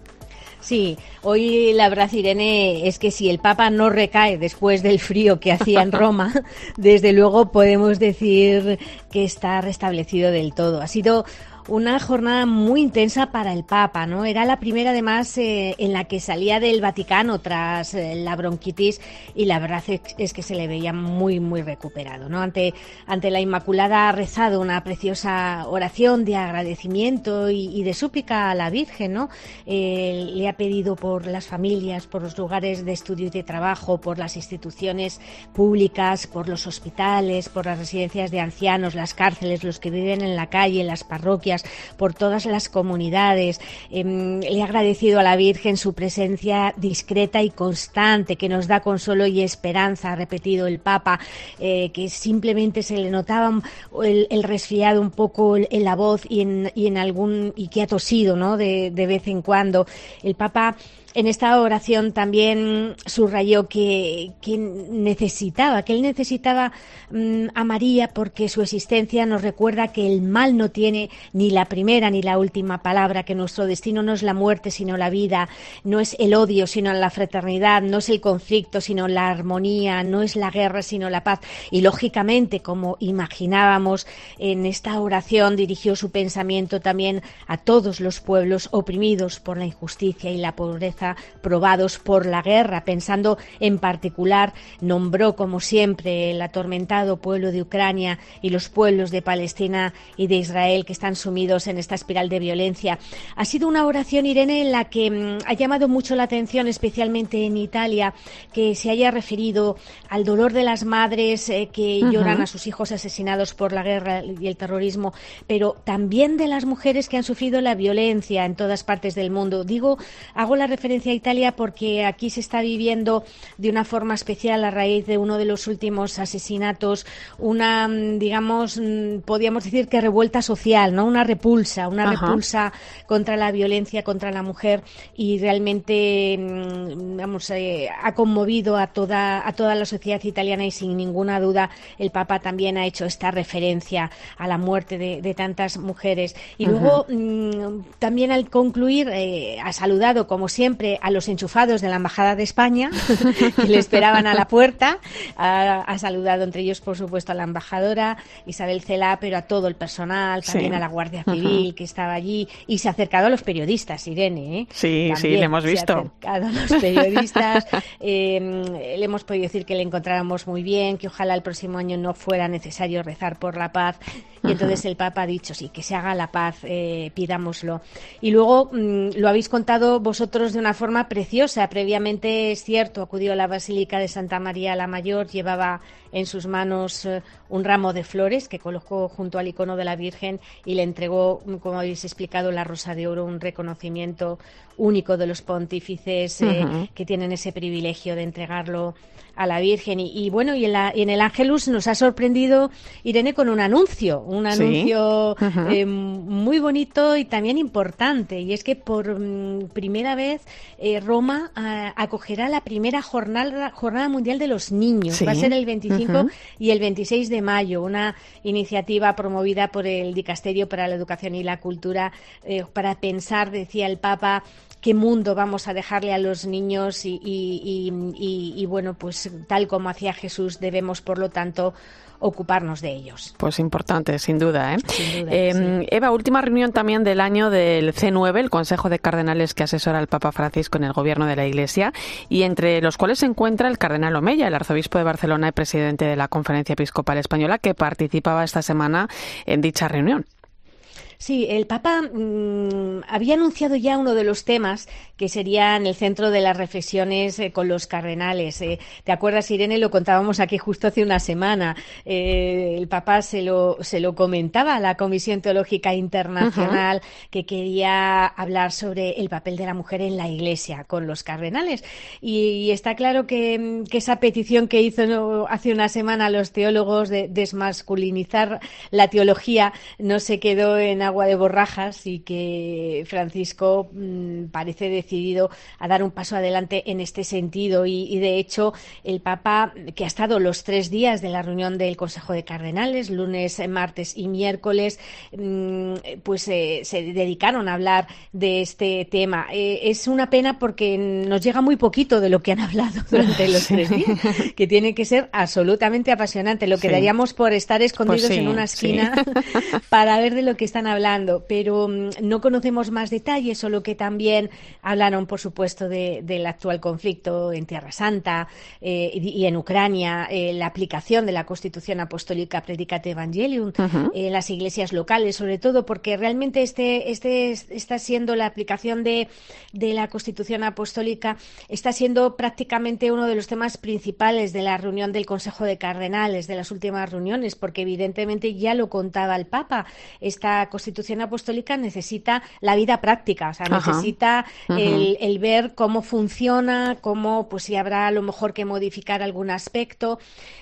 Sí, hoy la verdad, Irene, es que si el Papa no recae después del frío que hacía en Roma, desde luego podemos decir que está restablecido del todo. Ha sido una jornada muy intensa para el Papa, ¿no? Era la primera, además, eh, en la que salía del Vaticano tras eh, la bronquitis y la verdad es, que se le veía muy, muy recuperado, ¿no? Ante, ante la Inmaculada ha rezado una preciosa oración de agradecimiento y, de súplica a la Virgen, ¿no? Eh, le ha pedido por las familias, por los lugares de estudio y de trabajo, por las instituciones públicas, por los hospitales, por las residencias de ancianos, las cárceles, los que viven en la calle, las parroquias, por todas las comunidades. Em, le he agradecido a la Virgen su presencia discreta y constante, que nos da consuelo y esperanza, ha repetido el Papa, eh, que simplemente se le notaba el, resfriado un poco en la voz y en, y en algún y que ha tosido, ¿no? De, de vez en cuando. El Papa en esta oración también subrayó que, necesitaba, que él necesitaba mm, a María porque su existencia nos recuerda que el mal no tiene ni la primera ni la última palabra, que nuestro destino no es la muerte sino la vida, no es el odio sino la fraternidad, no es el conflicto sino la armonía, no es la guerra sino la paz. Y lógicamente, como imaginábamos, en esta oración dirigió su pensamiento también a todos los pueblos oprimidos por la injusticia y la pobreza probados por la guerra, pensando en particular, nombró como siempre el atormentado pueblo de Ucrania y los pueblos de Palestina y de Israel que están sumidos en esta espiral de violencia. Ha sido una oración, Irene, en la que mm, ha llamado mucho la atención, especialmente en Italia, que se haya referido al dolor de las madres eh, que lloran a sus hijos asesinados por la guerra y el terrorismo, pero también de las mujeres que han sufrido la violencia en todas partes del mundo. Digo, hago la referencia a Italia porque aquí se está viviendo de una forma especial a raíz de uno de los últimos asesinatos, una, mm, digamos, mm, podríamos decir que revuelta social, ¿no? Una repulsa, una repulsa contra la violencia contra la mujer y realmente, mm, vamos, eh, ha conmovido a toda, a toda la sociedad italiana y sin ninguna duda el Papa también ha hecho esta referencia a la muerte de, tantas mujeres. Y luego, también al concluir, eh, ha saludado, como siempre, a los enchufados de la Embajada de España, que le esperaban a la puerta. Ha, saludado entre ellos, por supuesto, a la embajadora Isabel Cela, pero a todo el personal, también a la Guardia Civil que estaba allí, y se ha acercado a los periodistas, Irene. ¿eh? Sí, sí, le hemos visto. Se ha acercado a los periodistas. Em, le hemos podido decir que le encontráramos muy bien, que ojalá el próximo año no fuera necesario rezar por la paz. Y entonces el Papa ha dicho, sí, que se haga la paz, eh, pidámoslo. Y luego mm, lo habéis contado vosotros de una una forma preciosa. Previamente, es cierto, acudió a la Basílica de Santa María la Mayor, llevaba en sus manos eh, un ramo de flores que colocó junto al icono de la Virgen y le entregó, como habéis explicado, la Rosa de Oro, un reconocimiento único de los pontífices eh, que tienen ese privilegio de entregarlo a la Virgen. Y, bueno, y en, la, y en, el Ángelus nos ha sorprendido Irene con un anuncio, un anuncio eh, muy bonito y también importante. Y es que por mm, primera vez eh, Roma ah, acogerá la primera jornada, jornada mundial de los niños. Va a ser el 25 y el 26 de mayo, una iniciativa promovida por el Dicasterio para la Educación y la Cultura eh, para pensar, decía el Papa, qué mundo vamos a dejarle a los niños y, bueno, pues tal como hacía Jesús debemos, por lo tanto, ocuparnos de ellos. Pues importante, sin duda. ¿eh? Em, Eva, última reunión también del año del C9, el Consejo de Cardenales que asesora al Papa Francisco en el gobierno de la Iglesia, y entre los cuales se encuentra el Cardenal Omeya, el arzobispo de Barcelona y presidente de la Conferencia Episcopal Española, que participaba esta semana en dicha reunión. Sí, el Papa mm, había anunciado ya uno de los temas que serían el centro de las reflexiones eh, con los cardenales. Eh, ¿Te acuerdas, Irene? Lo contábamos aquí justo hace una semana. Eh, el Papa se lo, se lo comentaba a la Comisión Teológica Internacional que quería hablar sobre el papel de la mujer en la Iglesia con los cardenales. Y, está claro que, que, esa petición que hizo hace una semana a los teólogos de desmasculinizar la teología no se quedó en agua de borrajas y que Francisco mm, parece decidido a dar un paso adelante en este sentido. Y, de hecho, el Papa, que ha estado los tres días de la reunión del Consejo de Cardenales, lunes, martes y miércoles, mm, pues eh, se dedicaron a hablar de este tema. Eh, es una pena porque nos llega muy poquito de lo que han hablado durante los tres días, que tiene que ser absolutamente apasionante. Lo que daríamos por estar escondidos pues en una esquina para ver de lo que están hablando hablando, pero mm, no conocemos más detalles, solo que también hablaron, por supuesto, del actual conflicto en Tierra Santa eh, y, en Ucrania, eh, la aplicación de la Constitución Apostólica Predicate Evangelium en las iglesias locales, sobre todo porque realmente este, este está siendo la aplicación de, de la Constitución Apostólica, está siendo prácticamente uno de los temas principales de la reunión del Consejo de Cardenales, de las últimas reuniones, porque evidentemente ya lo contaba el Papa, esta Constitución Constitución Apostólica necesita la vida práctica, o sea, necesita el, ver cómo funciona, cómo, pues si habrá a lo mejor que modificar algún aspecto.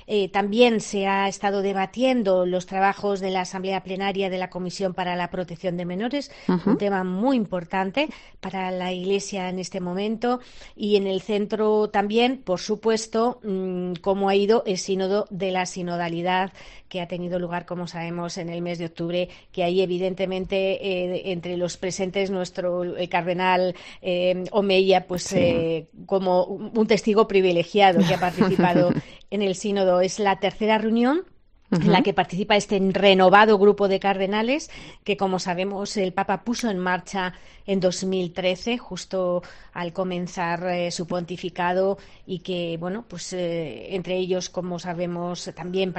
Eh, también se ha estado debatiendo los trabajos de la Asamblea Plenaria de la Comisión para la Protección de Menores, un tema muy importante para la Iglesia en este momento. Y en el centro también, por supuesto, mm, cómo ha ido el sínodo de la sinodalidad que ha tenido lugar, como sabemos, en el mes de octubre, que ahí evidentemente eh, entre los presentes nuestro el cardenal eh, Omeya, pues eh, como un testigo privilegiado que ha participado en el sínodo. Es la tercera reunión en la que participa este renovado grupo de cardenales que, como sabemos, el Papa puso en marcha en 2013, justo al comenzar eh, su pontificado, y que, bueno, pues eh, entre ellos, como sabemos, también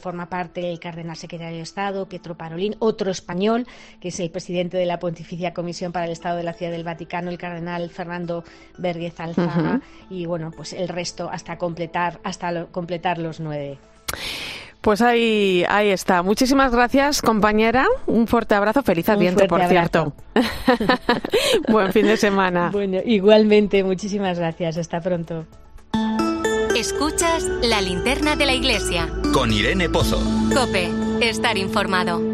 forma parte el cardenal secretario de Estado, Pietro Parolín, otro español, que es el presidente de la Pontificia Comisión para el Estado de la Ciudad del Vaticano, el cardenal Fernando Berguez Alzaga, y, bueno, pues el resto hasta completar, hasta completar los nueve. Pues ahí, ahí está. Muchísimas gracias, compañera. Un fuerte abrazo. Feliz Adviento, por cierto. Buen fin de semana. Bueno, igualmente, muchísimas gracias. Hasta pronto. Escuchas la linterna de la iglesia. Con Irene Pozo. Cope, estar informado.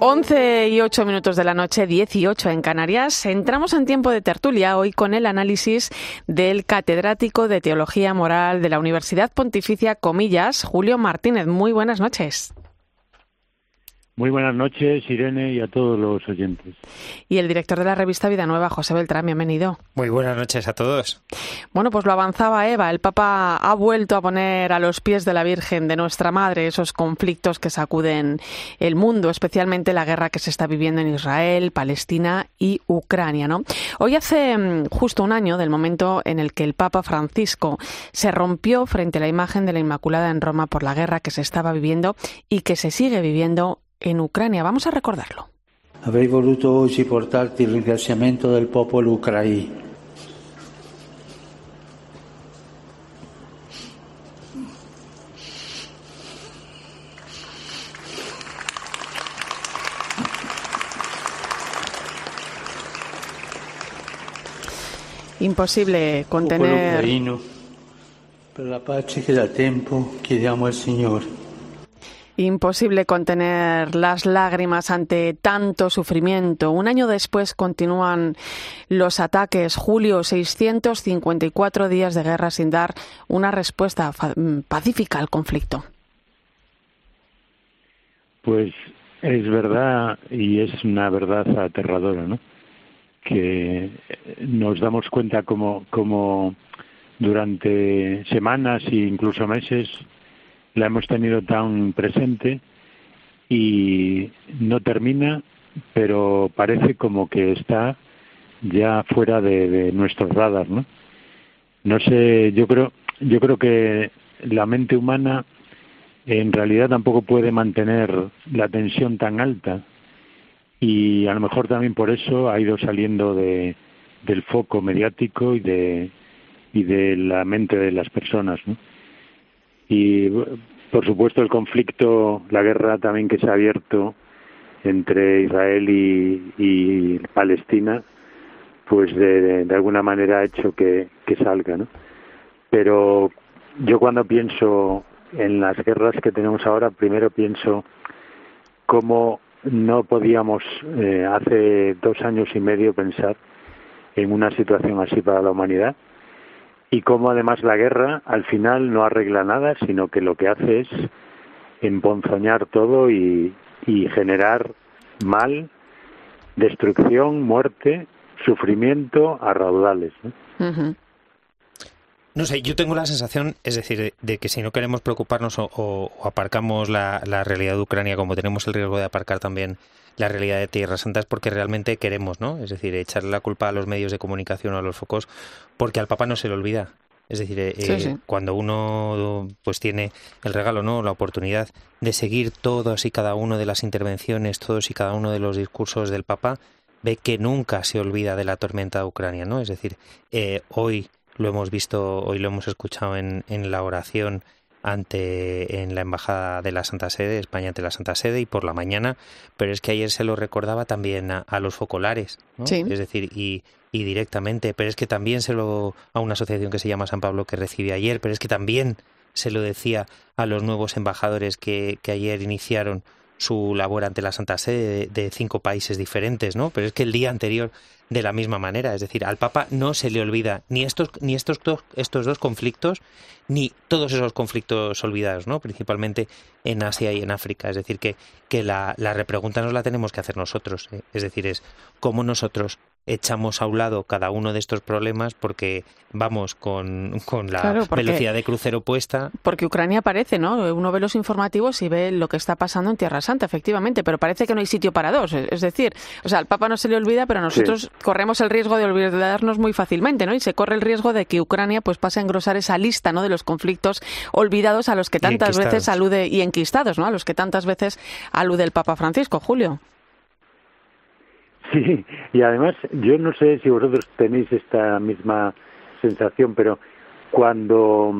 11 y 8 minutos de la noche, 18 en Canarias. Entramos en tiempo de tertulia hoy con el análisis del catedrático de Teología Moral de la Universidad Pontificia Comillas, Julio Martínez. Muy buenas noches. Muy buenas noches, Irene, y a todos los oyentes. Y el director de la revista Vida Nueva, José Beltrán, bienvenido. Muy buenas noches a todos. Bueno, pues lo avanzaba Eva. El Papa ha vuelto a poner a los pies de la Virgen de nuestra Madre esos conflictos que sacuden el mundo, especialmente la guerra que se está viviendo en Israel, Palestina y Ucrania. ¿no? Hoy hace mm, justo un año del momento en el que el Papa Francisco se rompió frente a la imagen de la Inmaculada en Roma por la guerra que se estaba viviendo y que se sigue viviendo en Ucrania. Vamos a recordarlo. avrei voluto oggi portarti il ringraziamento del popolo ucraino. Imposible contener. Ucraino, per la pace che da tempo chiediamo al Signore. Imposible contener las lágrimas ante tanto sufrimiento. Un año después continúan los ataques. Julio, 654 días de guerra sin dar una respuesta pacífica al conflicto. Pues es verdad y es una verdad aterradora, ¿no? Que nos damos cuenta como, como durante semanas e incluso meses la hemos tenido tan presente y no termina, pero parece como que está ya fuera de, de nuestros radar, ¿no? No sé, yo creo, yo creo que la mente humana en realidad tampoco puede mantener la tensión tan alta y a lo mejor también por eso ha ido saliendo de, del foco mediático y de y de la mente de las personas, ¿no? Y por supuesto el conflicto, la guerra también que se ha abierto entre Israel y, Palestina, pues de, de, alguna manera ha hecho que, que salga, ¿no? Pero yo cuando pienso en las guerras que tenemos ahora, primero pienso cómo no podíamos eh, hace dos años y medio pensar en una situación así para la humanidad y cómo además la guerra al final no arregla nada, sino que lo que hace es emponzoñar todo y, y generar mal, destrucción, muerte, sufrimiento a raudales. ¿no? Uh -huh. No sé, yo tengo la sensación, es decir, de, de que si no queremos preocuparnos o, o, o aparcamos la, la, realidad de Ucrania, como tenemos el riesgo de aparcar también la realidad de Tierra Santa, es porque realmente queremos, ¿no? Es decir, echarle la culpa a los medios de comunicación o a los focos, porque al Papa no se le olvida. Es decir, eh, sí, sí. cuando uno pues tiene el regalo, ¿no? La oportunidad de seguir todos y cada uno de las intervenciones, todos y cada uno de los discursos del Papa, ve que nunca se olvida de la tormenta de Ucrania, ¿no? Es decir, eh, hoy lo hemos visto, hoy lo hemos escuchado en, en la oración ante en la embajada de la Santa Sede, España ante la Santa Sede y por la mañana, pero es que ayer se lo recordaba también a, a los focolares, ¿no? sí. es decir, y, y directamente, pero es que también se lo a una asociación que se llama San Pablo que recibe ayer, pero es que también se lo decía a los nuevos embajadores que, que ayer iniciaron su labor ante la Santa Sede de, de, cinco países diferentes, ¿no? Pero es que el día anterior de la misma manera, es decir, al Papa no se le olvida ni estos ni estos dos, estos dos conflictos ni todos esos conflictos olvidados, ¿no? Principalmente en Asia y en África, es decir, que que la, la repregunta nos la tenemos que hacer nosotros, ¿eh? es decir, es cómo nosotros echamos a un lado cada uno de estos problemas porque vamos con, con la claro, porque, velocidad de crucero puesta. Porque Ucrania parece, ¿no? Uno ve los informativos y ve lo que está pasando en Tierra Santa, efectivamente, pero parece que no hay sitio para dos. Es decir, o sea, al Papa no se le olvida, pero nosotros sí. corremos el riesgo de olvidarnos muy fácilmente, ¿no? Y se corre el riesgo de que Ucrania pues pase a engrosar esa lista, ¿no? De los conflictos olvidados a los que tantas veces alude y enquistados, ¿no? A los que tantas veces alude el Papa Francisco, Julio. Sí, y además yo no sé si vosotros tenéis esta misma sensación, pero cuando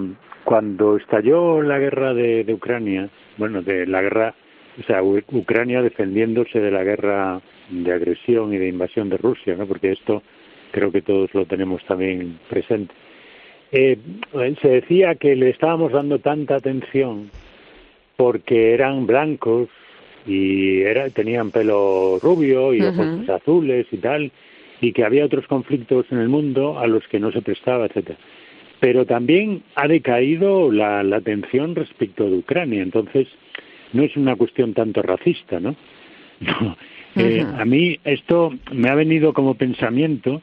cuando estalló la guerra de, Ucrania, bueno, de la guerra, o sea, Ucrania defendiéndose de la guerra de agresión y de invasión de Rusia, ¿no? Porque esto creo que todos lo tenemos también presente. Eh, se decía que le estábamos dando tanta atención porque eran blancos y era, tenían pelo rubio y uh -huh. ojos azules y tal, y que había otros conflictos en el mundo a los que no se prestaba, etcétera. Pero también ha decaído la, la atención respecto de Ucrania, entonces no es una cuestión tanto racista, ¿no? no. Eh, uh -huh. a mí esto me ha venido como pensamiento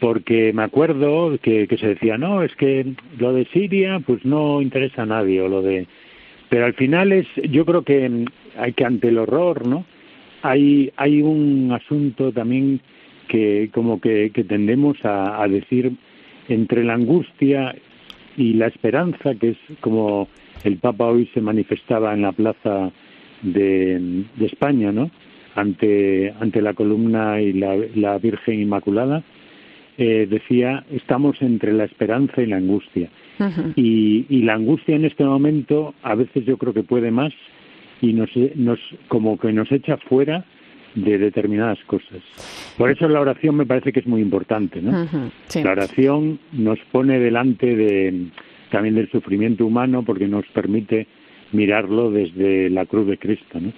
porque me acuerdo que, que se decía, no, es que lo de Siria pues no interesa a nadie, o lo de pero al final es yo creo que hay que ante el horror no hay hay un asunto también que como que, que tendemos a, a decir entre la angustia y la esperanza que es como el Papa hoy se manifestaba en la plaza de, de España no ante, ante la columna y la, la Virgen Inmaculada, eh, decía, estamos entre la esperanza y la angustia. y, y la angustia en este momento a veces yo creo que puede más y nos, nos como que nos echa fuera de determinadas cosas. Por eso la oración me parece que es muy importante, ¿no? La oración nos pone delante de también del sufrimiento humano porque nos permite mirarlo desde la cruz de Cristo. ¿no?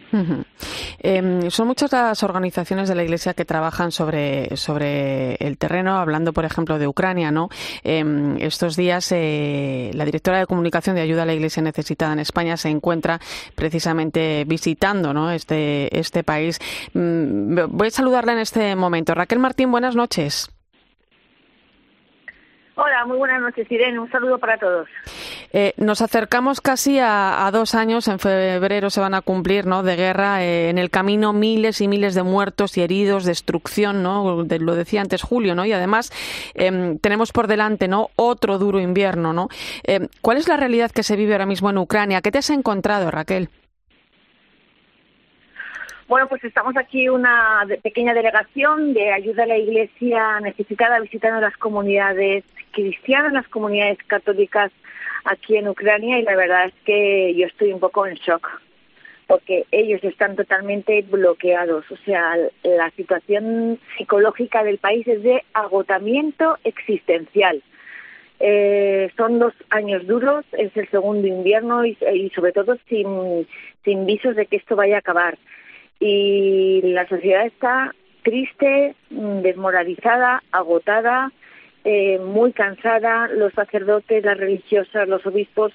Em, son muchas las organizaciones de la Iglesia que trabajan sobre, sobre el terreno, hablando, por ejemplo, de Ucrania. ¿no? Em, estos días, eh, la directora de comunicación de ayuda a la Iglesia necesitada en España se encuentra precisamente visitando ¿no? este, este país. Mm, voy a saludarla en este momento. Raquel Martín, buenas noches. Hola, muy buenas noches, Irene. Un saludo para todos. Eh, nos acercamos casi a, dos años. En febrero se van a cumplir, ¿no? De guerra eh, en el camino miles y miles de muertos y heridos, destrucción, ¿no? lo decía antes Julio, ¿no? Y además em, tenemos por delante, ¿no? Otro duro invierno, ¿no? Em, ¿Cuál es la realidad que se vive ahora mismo en Ucrania? ¿Qué te has encontrado, Raquel? Bueno, pues estamos aquí una pequeña delegación de ayuda a la Iglesia necesitada visitando las comunidades cristianas, las comunidades católicas aquí en Ucrania y la verdad es que yo estoy un poco en shock porque ellos están totalmente bloqueados. O sea, la situación psicológica del país es de agotamiento existencial. Eh, son dos años duros, es el segundo invierno y, y sobre todo sin, sin visos de que esto vaya a acabar y la sociedad está triste, mm, desmoralizada, agotada, eh, muy cansada, los sacerdotes, las religiosas, los obispos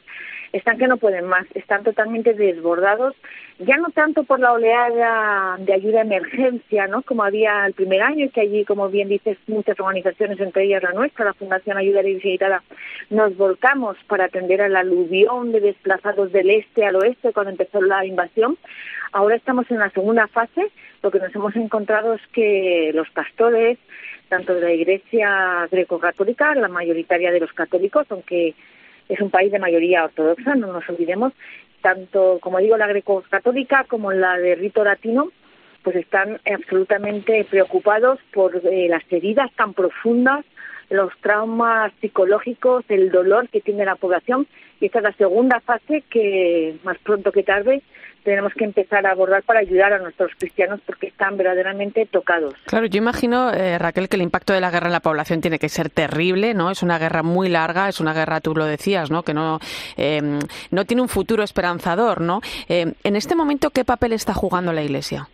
están que no pueden más, están totalmente desbordados, ya no tanto por la oleada de ayuda de emergencia, ¿no? Como había el primer año, que allí, como bien dices, muchas organizaciones, entre ellas la nuestra, la Fundación Ayuda Ilimitada, nos volcamos para atender al aluvión de desplazados del este al oeste cuando empezó la invasión. Ahora estamos en la segunda fase, lo que nos hemos encontrado es que los pastores, tanto de la Iglesia greco-católica, la mayoritaria de los católicos, aunque es un país de mayoría ortodoxa, no nos olvidemos, tanto, como digo, la greco-católica como la de rito latino, pues están absolutamente preocupados por eh, las heridas tan profundas, los traumas psicológicos, el dolor que tiene la población. Y esta es la segunda fase que, más pronto que tarde, tenemos que empezar a abordar para ayudar a nuestros cristianos porque están verdaderamente tocados. Claro, yo imagino, eh, Raquel, que el impacto de la guerra en la población tiene que ser terrible, ¿no? Es una guerra muy larga, es una guerra, tú lo decías, ¿no? Que no, eh, no tiene un futuro esperanzador, ¿no? Eh, en este momento, ¿qué papel está jugando la Iglesia?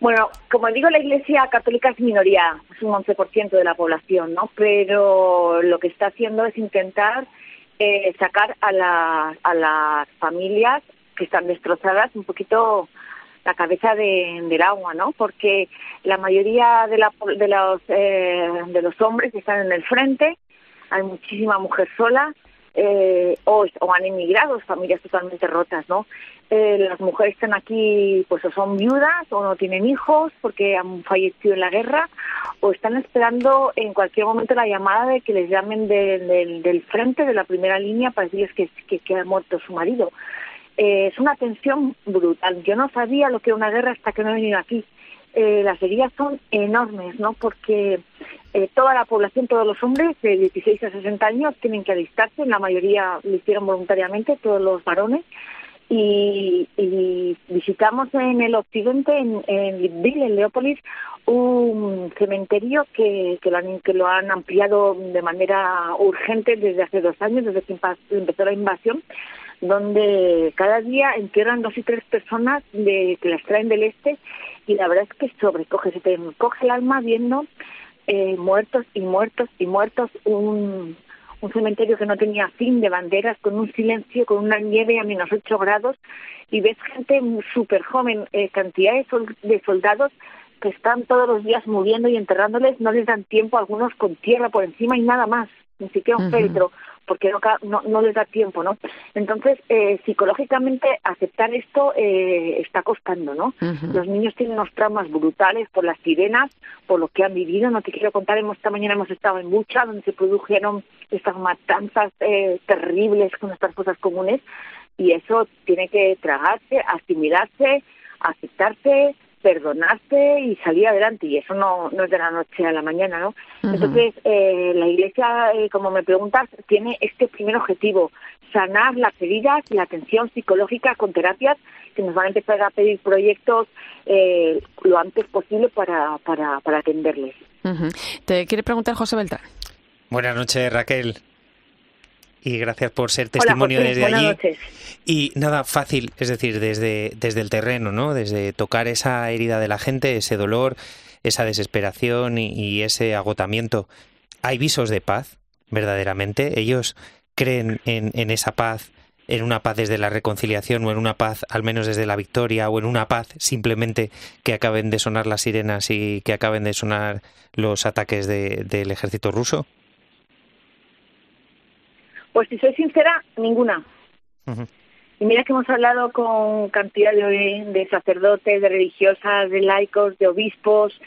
Bueno, como digo, la Iglesia Católica es minoría, es un 11% de la población, ¿no? Pero lo que está haciendo es intentar eh, sacar a, la, a las familias que están destrozadas un poquito la cabeza de, del agua, ¿no? Porque la mayoría de, la, de, los, eh, de los hombres están en el frente, hay muchísima mujer sola, eh, o, o, han emigrado, familias totalmente rotas, ¿no? Eh, las mujeres están aquí, pues o son viudas o no tienen hijos porque han fallecido en la guerra o están esperando en cualquier momento la llamada de que les llamen del frente, de la primera línea, para decirles que, que, ha muerto su marido. Eh, es una tensión brutal. Yo no sabía lo que era una guerra hasta que no he venido aquí. Eh, las heridas son enormes, ¿no? Porque eh, toda la población, todos los hombres de 16 a 60 años tienen que alistarse, la mayoría lo hicieron voluntariamente, todos los varones, y, visitamos en el occidente, en, en en Leópolis, un cementerio que, que, lo han, que lo han ampliado de manera urgente desde hace dos años, desde que empezó la invasión, donde cada día entierran dos y tres personas de, que las traen del este y la verdad es que sobrecoge, se te coge el alma viendo eh, muertos y muertos y muertos, un, un cementerio que no tenía fin de banderas, con un silencio, con una nieve a menos ocho grados, y ves gente súper joven, eh, cantidades de soldados que están todos los días muriendo y enterrándoles, no les dan tiempo, algunos con tierra por encima y nada más, ni siquiera un uh porque no, no, les da tiempo, ¿no? Entonces, eh, psicológicamente aceptar esto eh, está costando, ¿no? Los niños tienen unos traumas brutales por las sirenas, por lo que han vivido. No te quiero contar, hemos, esta mañana hemos estado en Bucha, donde se produjeron estas matanzas eh, terribles con estas cosas comunes y eso tiene que tragarse, asimilarse, aceptarse, perdonarse y salir adelante y eso no, no es de la noche a la mañana, ¿no? Entonces, eh, la Iglesia, eh, como me preguntas, tiene este primer objetivo, sanar las heridas y la atención psicológica con terapias que nos van a empezar a pedir proyectos eh, lo antes posible para, para, para atenderles. Te quiere preguntar José Beltrán. Buenas noches, Raquel y gracias por ser testimonio desde allí. Y nada, fácil, es decir, desde, desde el terreno, ¿no? Desde tocar esa herida de la gente, ese dolor, esa desesperación y, ese agotamiento. ¿Hay visos de paz, verdaderamente? ¿Ellos creen en, en esa paz, en una paz desde la reconciliación o en una paz al menos desde la victoria o en una paz simplemente que acaben de sonar las sirenas y que acaben de sonar los ataques del ejército ruso? Pues si soy sincera, ninguna. Y mira que hemos hablado con cantidad de, de sacerdotes, de religiosas, de laicos, de obispos,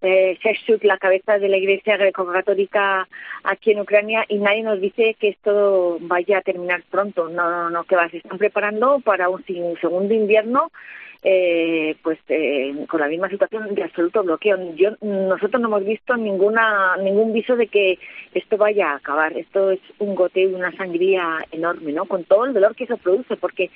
eh, la cabeza de la Iglesia greco-católica aquí en Ucrania, y nadie nos dice que esto vaya a terminar pronto. No, no, no, que va, se están preparando para un segundo invierno eh, pues eh, con la misma situación de absoluto bloqueo. Yo, nosotros no hemos visto ninguna ningún viso de que esto vaya a acabar. Esto es un goteo una sangría enorme, ¿no? Con todo el dolor que eso produce, porque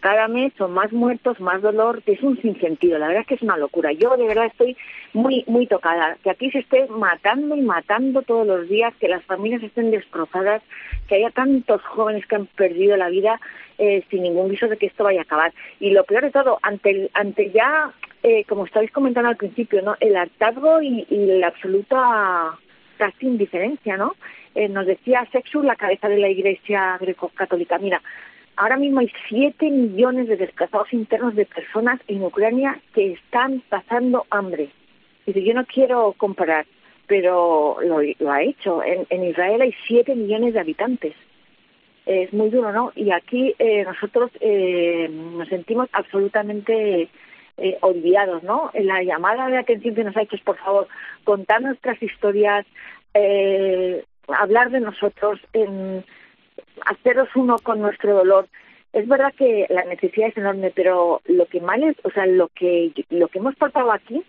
cada mes son más muertos, más dolor, es un sinsentido, la verdad es que es una locura. Yo de verdad estoy muy, muy tocada, que aquí se esté matando y matando todos los días, que las familias estén destrozadas, que haya tantos jóvenes que han perdido la vida eh, sin ningún viso de que esto vaya a acabar. Y lo peor de todo, ante, ante ya, eh, como estáis comentando al principio, ¿no? el hartazgo y, la absoluta casi indiferencia, ¿no? Eh, nos decía Sexu, la cabeza de la Iglesia greco-católica, mira, Ahora mismo hay 7 millones de desplazados internos de personas en Ucrania que están pasando hambre. Y yo no quiero comparar, pero lo, ha hecho. En, Israel hay 7 millones de habitantes. Es muy duro, ¿no? Y aquí eh, nosotros eh, nos sentimos absolutamente eh, olvidados, ¿no? La llamada de atención que nos ha hecho es, por favor, contar nuestras historias, hablar de nosotros, en haceros uno con nuestro dolor. Es verdad que la necesidad es enorme, pero lo que mal o sea, lo que lo que hemos portado aquí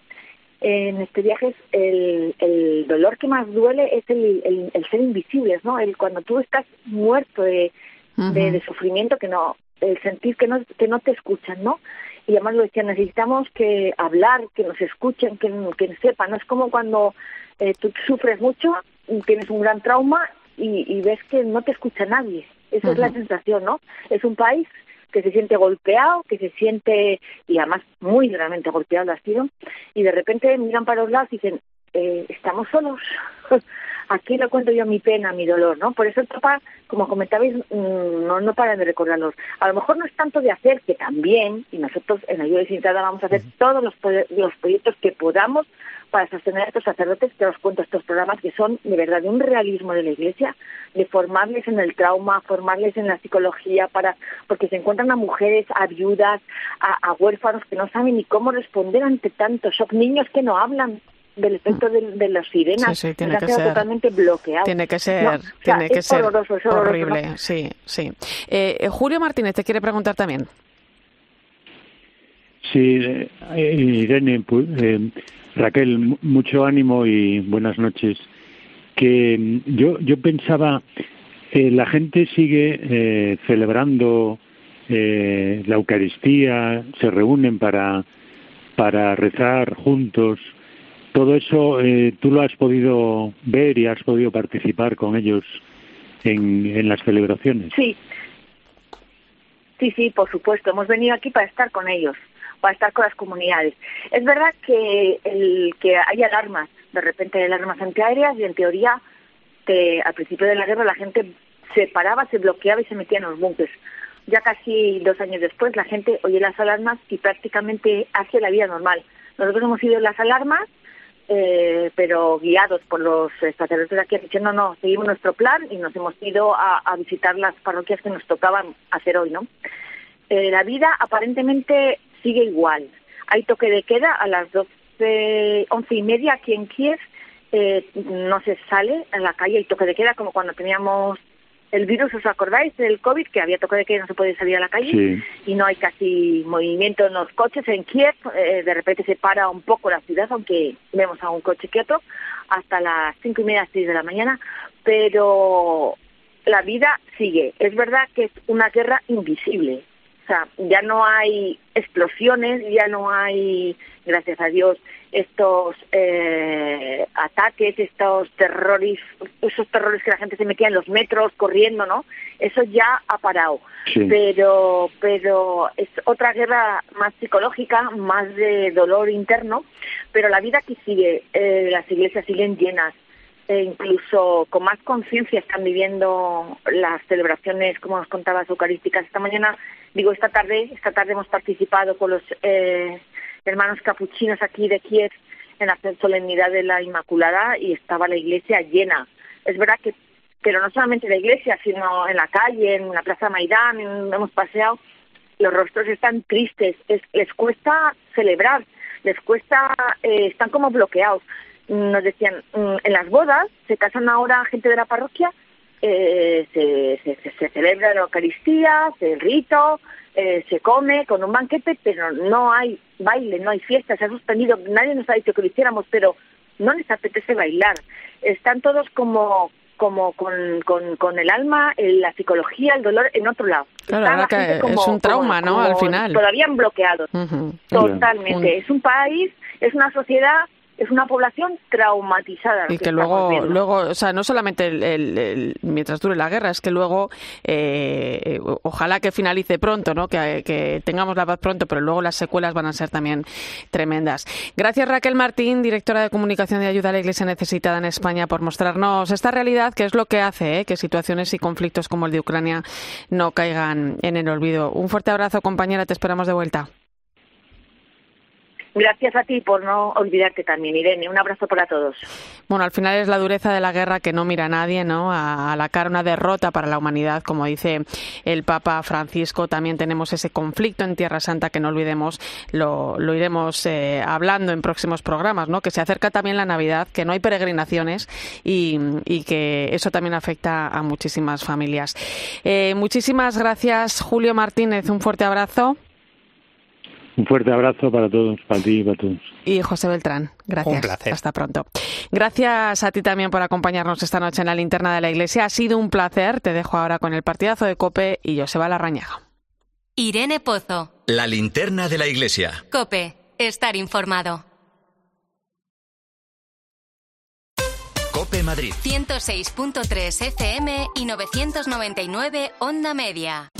en este viaje es el, el dolor que más duele es el, el, ser invisibles, ¿no? El cuando tú estás muerto de, de, sufrimiento que no, el sentir que no que no te escuchan, ¿no? Y además lo decía, necesitamos que hablar, que nos escuchen, que, que sepan. No es como cuando eh, tú sufres mucho, tienes un gran trauma y, ves que no te escucha nadie. Esa es la sensación, ¿no? Es un país que se siente golpeado, que se siente, y además muy gravemente golpeado lo ha sido, y de repente miran para los lados y dicen, eh, estamos solos. Aquí le cuento yo mi pena, mi dolor, ¿no? Por eso el papá, como comentabais, mm, no, no paran de recordarlos. A lo mejor no es tanto de hacer, que también, y nosotros en Ayuda Sintada vamos a hacer todos los, los proyectos que podamos para sostener a estos sacerdotes que os cuento estos programas que son de verdad de un realismo de la Iglesia, de formarles en el trauma, formarles en la psicología, para porque se encuentran a mujeres, a viudas, a, huérfanos que no saben ni cómo responder ante tanto shock, niños que no hablan del efecto de, las sirenas sí, tiene que ser, totalmente bloqueado. Tiene que ser, tiene que ser horrible, sí, sí. Eh, Julio Martínez te quiere preguntar también. Sí, eh, Irene, pues, eh, Raquel, mucho ánimo y buenas noches. Que mm, yo, yo pensaba, eh, la gente sigue eh, celebrando eh, la Eucaristía, se reúnen para, para rezar juntos. Todo eso tú lo has podido ver y has podido participar con ellos en, en las celebraciones. Sí, sí, sí, por supuesto. Hemos venido aquí para estar con ellos para estar con las comunidades. Es verdad que el que hay alarmas, de repente hay alarmas antiaéreas y en teoría al principio de la guerra la gente se paraba, se bloqueaba y se metía en los búnkeres. Ya casi dos años después la gente oye las alarmas y prácticamente hace la vida normal. Nosotros hemos ido las alarmas, eh, pero guiados por los de aquí diciendo no, seguimos nuestro plan y nos hemos ido a, a visitar las parroquias que nos tocaban hacer hoy, ¿no? Eh, la vida aparentemente sigue igual. Hay toque de queda a las doce, once y media aquí en Kiev. Eh, no se sale en la calle, hay toque de queda como cuando teníamos el virus, ¿os acordáis del COVID? Que había tocado de que no se podía salir a la calle y no hay casi movimiento en los coches. En Kiev, eh, de repente se para un poco la ciudad, aunque vemos a un coche quieto, hasta las cinco y media, seis de la mañana. Pero la vida sigue. Es verdad que es una guerra invisible. O sea, ya no hay explosiones, ya no hay, gracias a Dios, estos eh, ataques, estos terrores, esos terrores que la gente se metía en los metros corriendo, ¿no? Eso ya ha parado. Pero, pero es otra guerra más psicológica, más de dolor interno, pero la vida que sigue, eh, las iglesias siguen llenas, e incluso con más conciencia están viviendo las celebraciones, como nos contabas, eucarísticas. Esta mañana, digo, esta tarde, esta tarde hemos participado con los eh, hermanos capuchinos aquí de Kiev en la solemnidad de la Inmaculada y estaba la iglesia llena. Es verdad que, pero no solamente la iglesia, sino en la calle, en la Plaza Maidán, hemos paseado, los rostros están tristes, les cuesta celebrar, les cuesta, eh, están como bloqueados. Nos decían, mm, en las bodas se casan ahora gente de la parroquia, eh, se, se, se celebra la Eucaristía, el rito, eh, se come con un banquete, pero no hay baile, no hay fiesta, se ha suspendido, nadie nos ha dicho que lo hiciéramos, pero no les apetece bailar. Están todos como como con, con, el alma, la psicología, el dolor en otro lado. Claro, que es un trauma, ¿no? Al final. Todavía bloqueados. Totalmente. Es un país, es una sociedad es una población traumatizada. Y que, luego, luego, o sea, no solamente el, mientras dure la guerra, es que luego, eh, ojalá que finalice pronto, ¿no? Que, tengamos la paz pronto, pero luego las secuelas van a ser también tremendas. Gracias Raquel Martín, directora de comunicación de ayuda a la Iglesia necesitada en España, por mostrarnos esta realidad, que es lo que hace ¿eh? que situaciones y conflictos como el de Ucrania no caigan en el olvido. Un fuerte abrazo, compañera, te esperamos de vuelta. Gracias a ti por no olvidarte también, Irene. Un abrazo para todos. Bueno, al final es la dureza de la guerra que no mira a nadie, ¿no? A, la cara una derrota para la humanidad, como dice el Papa Francisco. También tenemos ese conflicto en Tierra Santa que no olvidemos, lo, iremos eh, hablando en próximos programas, ¿no? Que se acerca también la Navidad, que no hay peregrinaciones y, que eso también afecta a muchísimas familias. Eh, muchísimas gracias, Julio Martínez. Un fuerte abrazo. Un fuerte abrazo para todos, para ti y para todos. Y José Beltrán, gracias. Un placer. Hasta pronto. Gracias a ti también por acompañarnos esta noche en la linterna de la iglesia. Ha sido un placer. Te dejo ahora con el partidazo de Cope y Joseba Larrañaga. Irene Pozo. La linterna de la iglesia. Cope, estar informado. Cope Madrid. 106.3 FM y 999 Onda Media.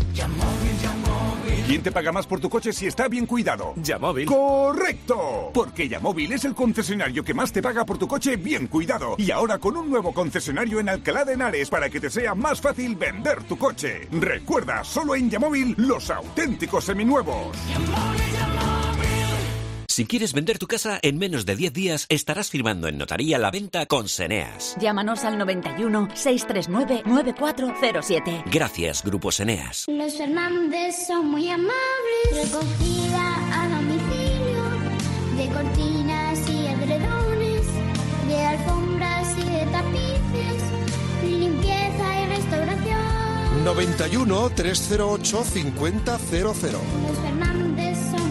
¿Quién te paga más por tu coche si está bien cuidado? Yamóvil. ¡Correcto! Porque Yamóvil es el concesionario que más te paga por tu coche bien cuidado. Y ahora con un nuevo concesionario en Alcalá de Henares para que te sea más fácil vender tu coche. Recuerda, solo en Yamóvil los auténticos seminuevos. Si quieres vender tu casa en menos de 10 días, estarás firmando en notaría la venta con Seneas. Llámanos al 91 639 9407. Gracias, Grupo Seneas. Los Fernández son muy amables. Recogida a domicilio de cortinas y edredones, de alfombras y de tapices, limpieza y restauración. 91 308 5000. Los Fernández son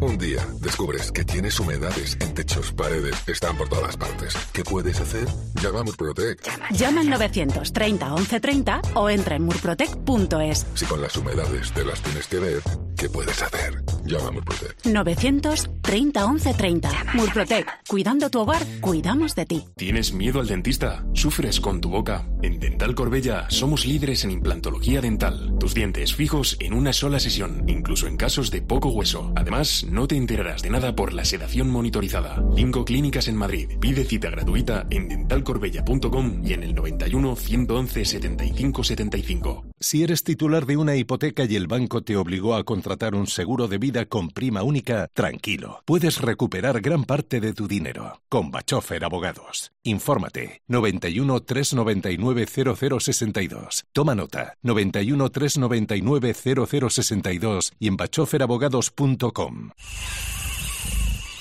un día descubres que tienes humedades en techos, paredes, están por todas partes. ¿Qué puedes hacer? Llama a Murprotec. Llama al 930 1130 o entra en murprotec.es. Si con las humedades te las tienes que ver, ¿qué puedes hacer? Llama a Murprotec. 930 1130. Murprotec. Cuidando tu hogar, cuidamos de ti. ¿Tienes miedo al dentista? ¿Sufres con tu boca? En Dental Corbella somos líderes en implantología dental. Tus dientes fijos en una sola sesión, incluso en casos de poco hueso. Además, no te enterarás de nada por la sedación monitorizada. Cinco clínicas en Madrid. Pide cita gratuita en dentalcorbella.com y en el 91 111 75 75. Si eres titular de una hipoteca y el banco te obligó a contratar un seguro de vida con prima única, tranquilo. Puedes recuperar gran parte de tu dinero. Con Bachofer Abogados. Infórmate. 91 399 0062. Toma nota. 91 399 0062 y en bachoferabogados.com.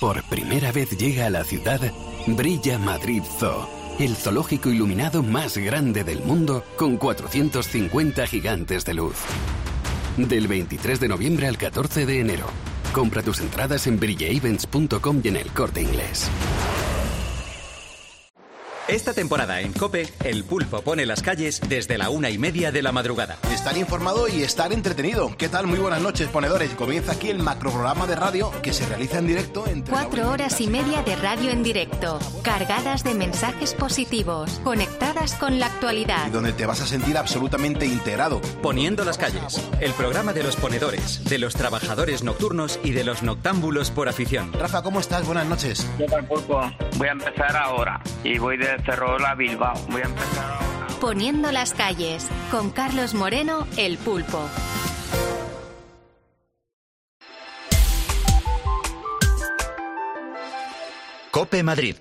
Por primera vez llega a la ciudad Brilla Madrid Zoo el zoológico iluminado más grande del mundo con 450 gigantes de luz. Del 23 de noviembre al 14 de enero. Compra tus entradas en brillaevents.com y en el corte inglés. Esta temporada en Cope, el pulpo pone las calles desde la una y media de la madrugada. Estar informado y estar entretenido. ¿Qué tal? Muy buenas noches, ponedores. Comienza aquí el macroprograma de radio que se realiza en directo entre. Cuatro horas y media de radio en directo, cargadas de mensajes positivos, conectadas con la actualidad. Y donde te vas a sentir absolutamente integrado. Poniendo las calles, el programa de los ponedores, de los trabajadores nocturnos y de los noctámbulos por afición. Rafa, ¿cómo estás? Buenas noches. ¿Qué tal, pulpo? Voy a empezar ahora y voy de Cerro a Bilbao. Voy a empezar. Poniendo las calles, con Carlos Moreno, el pulpo. Cope Madrid.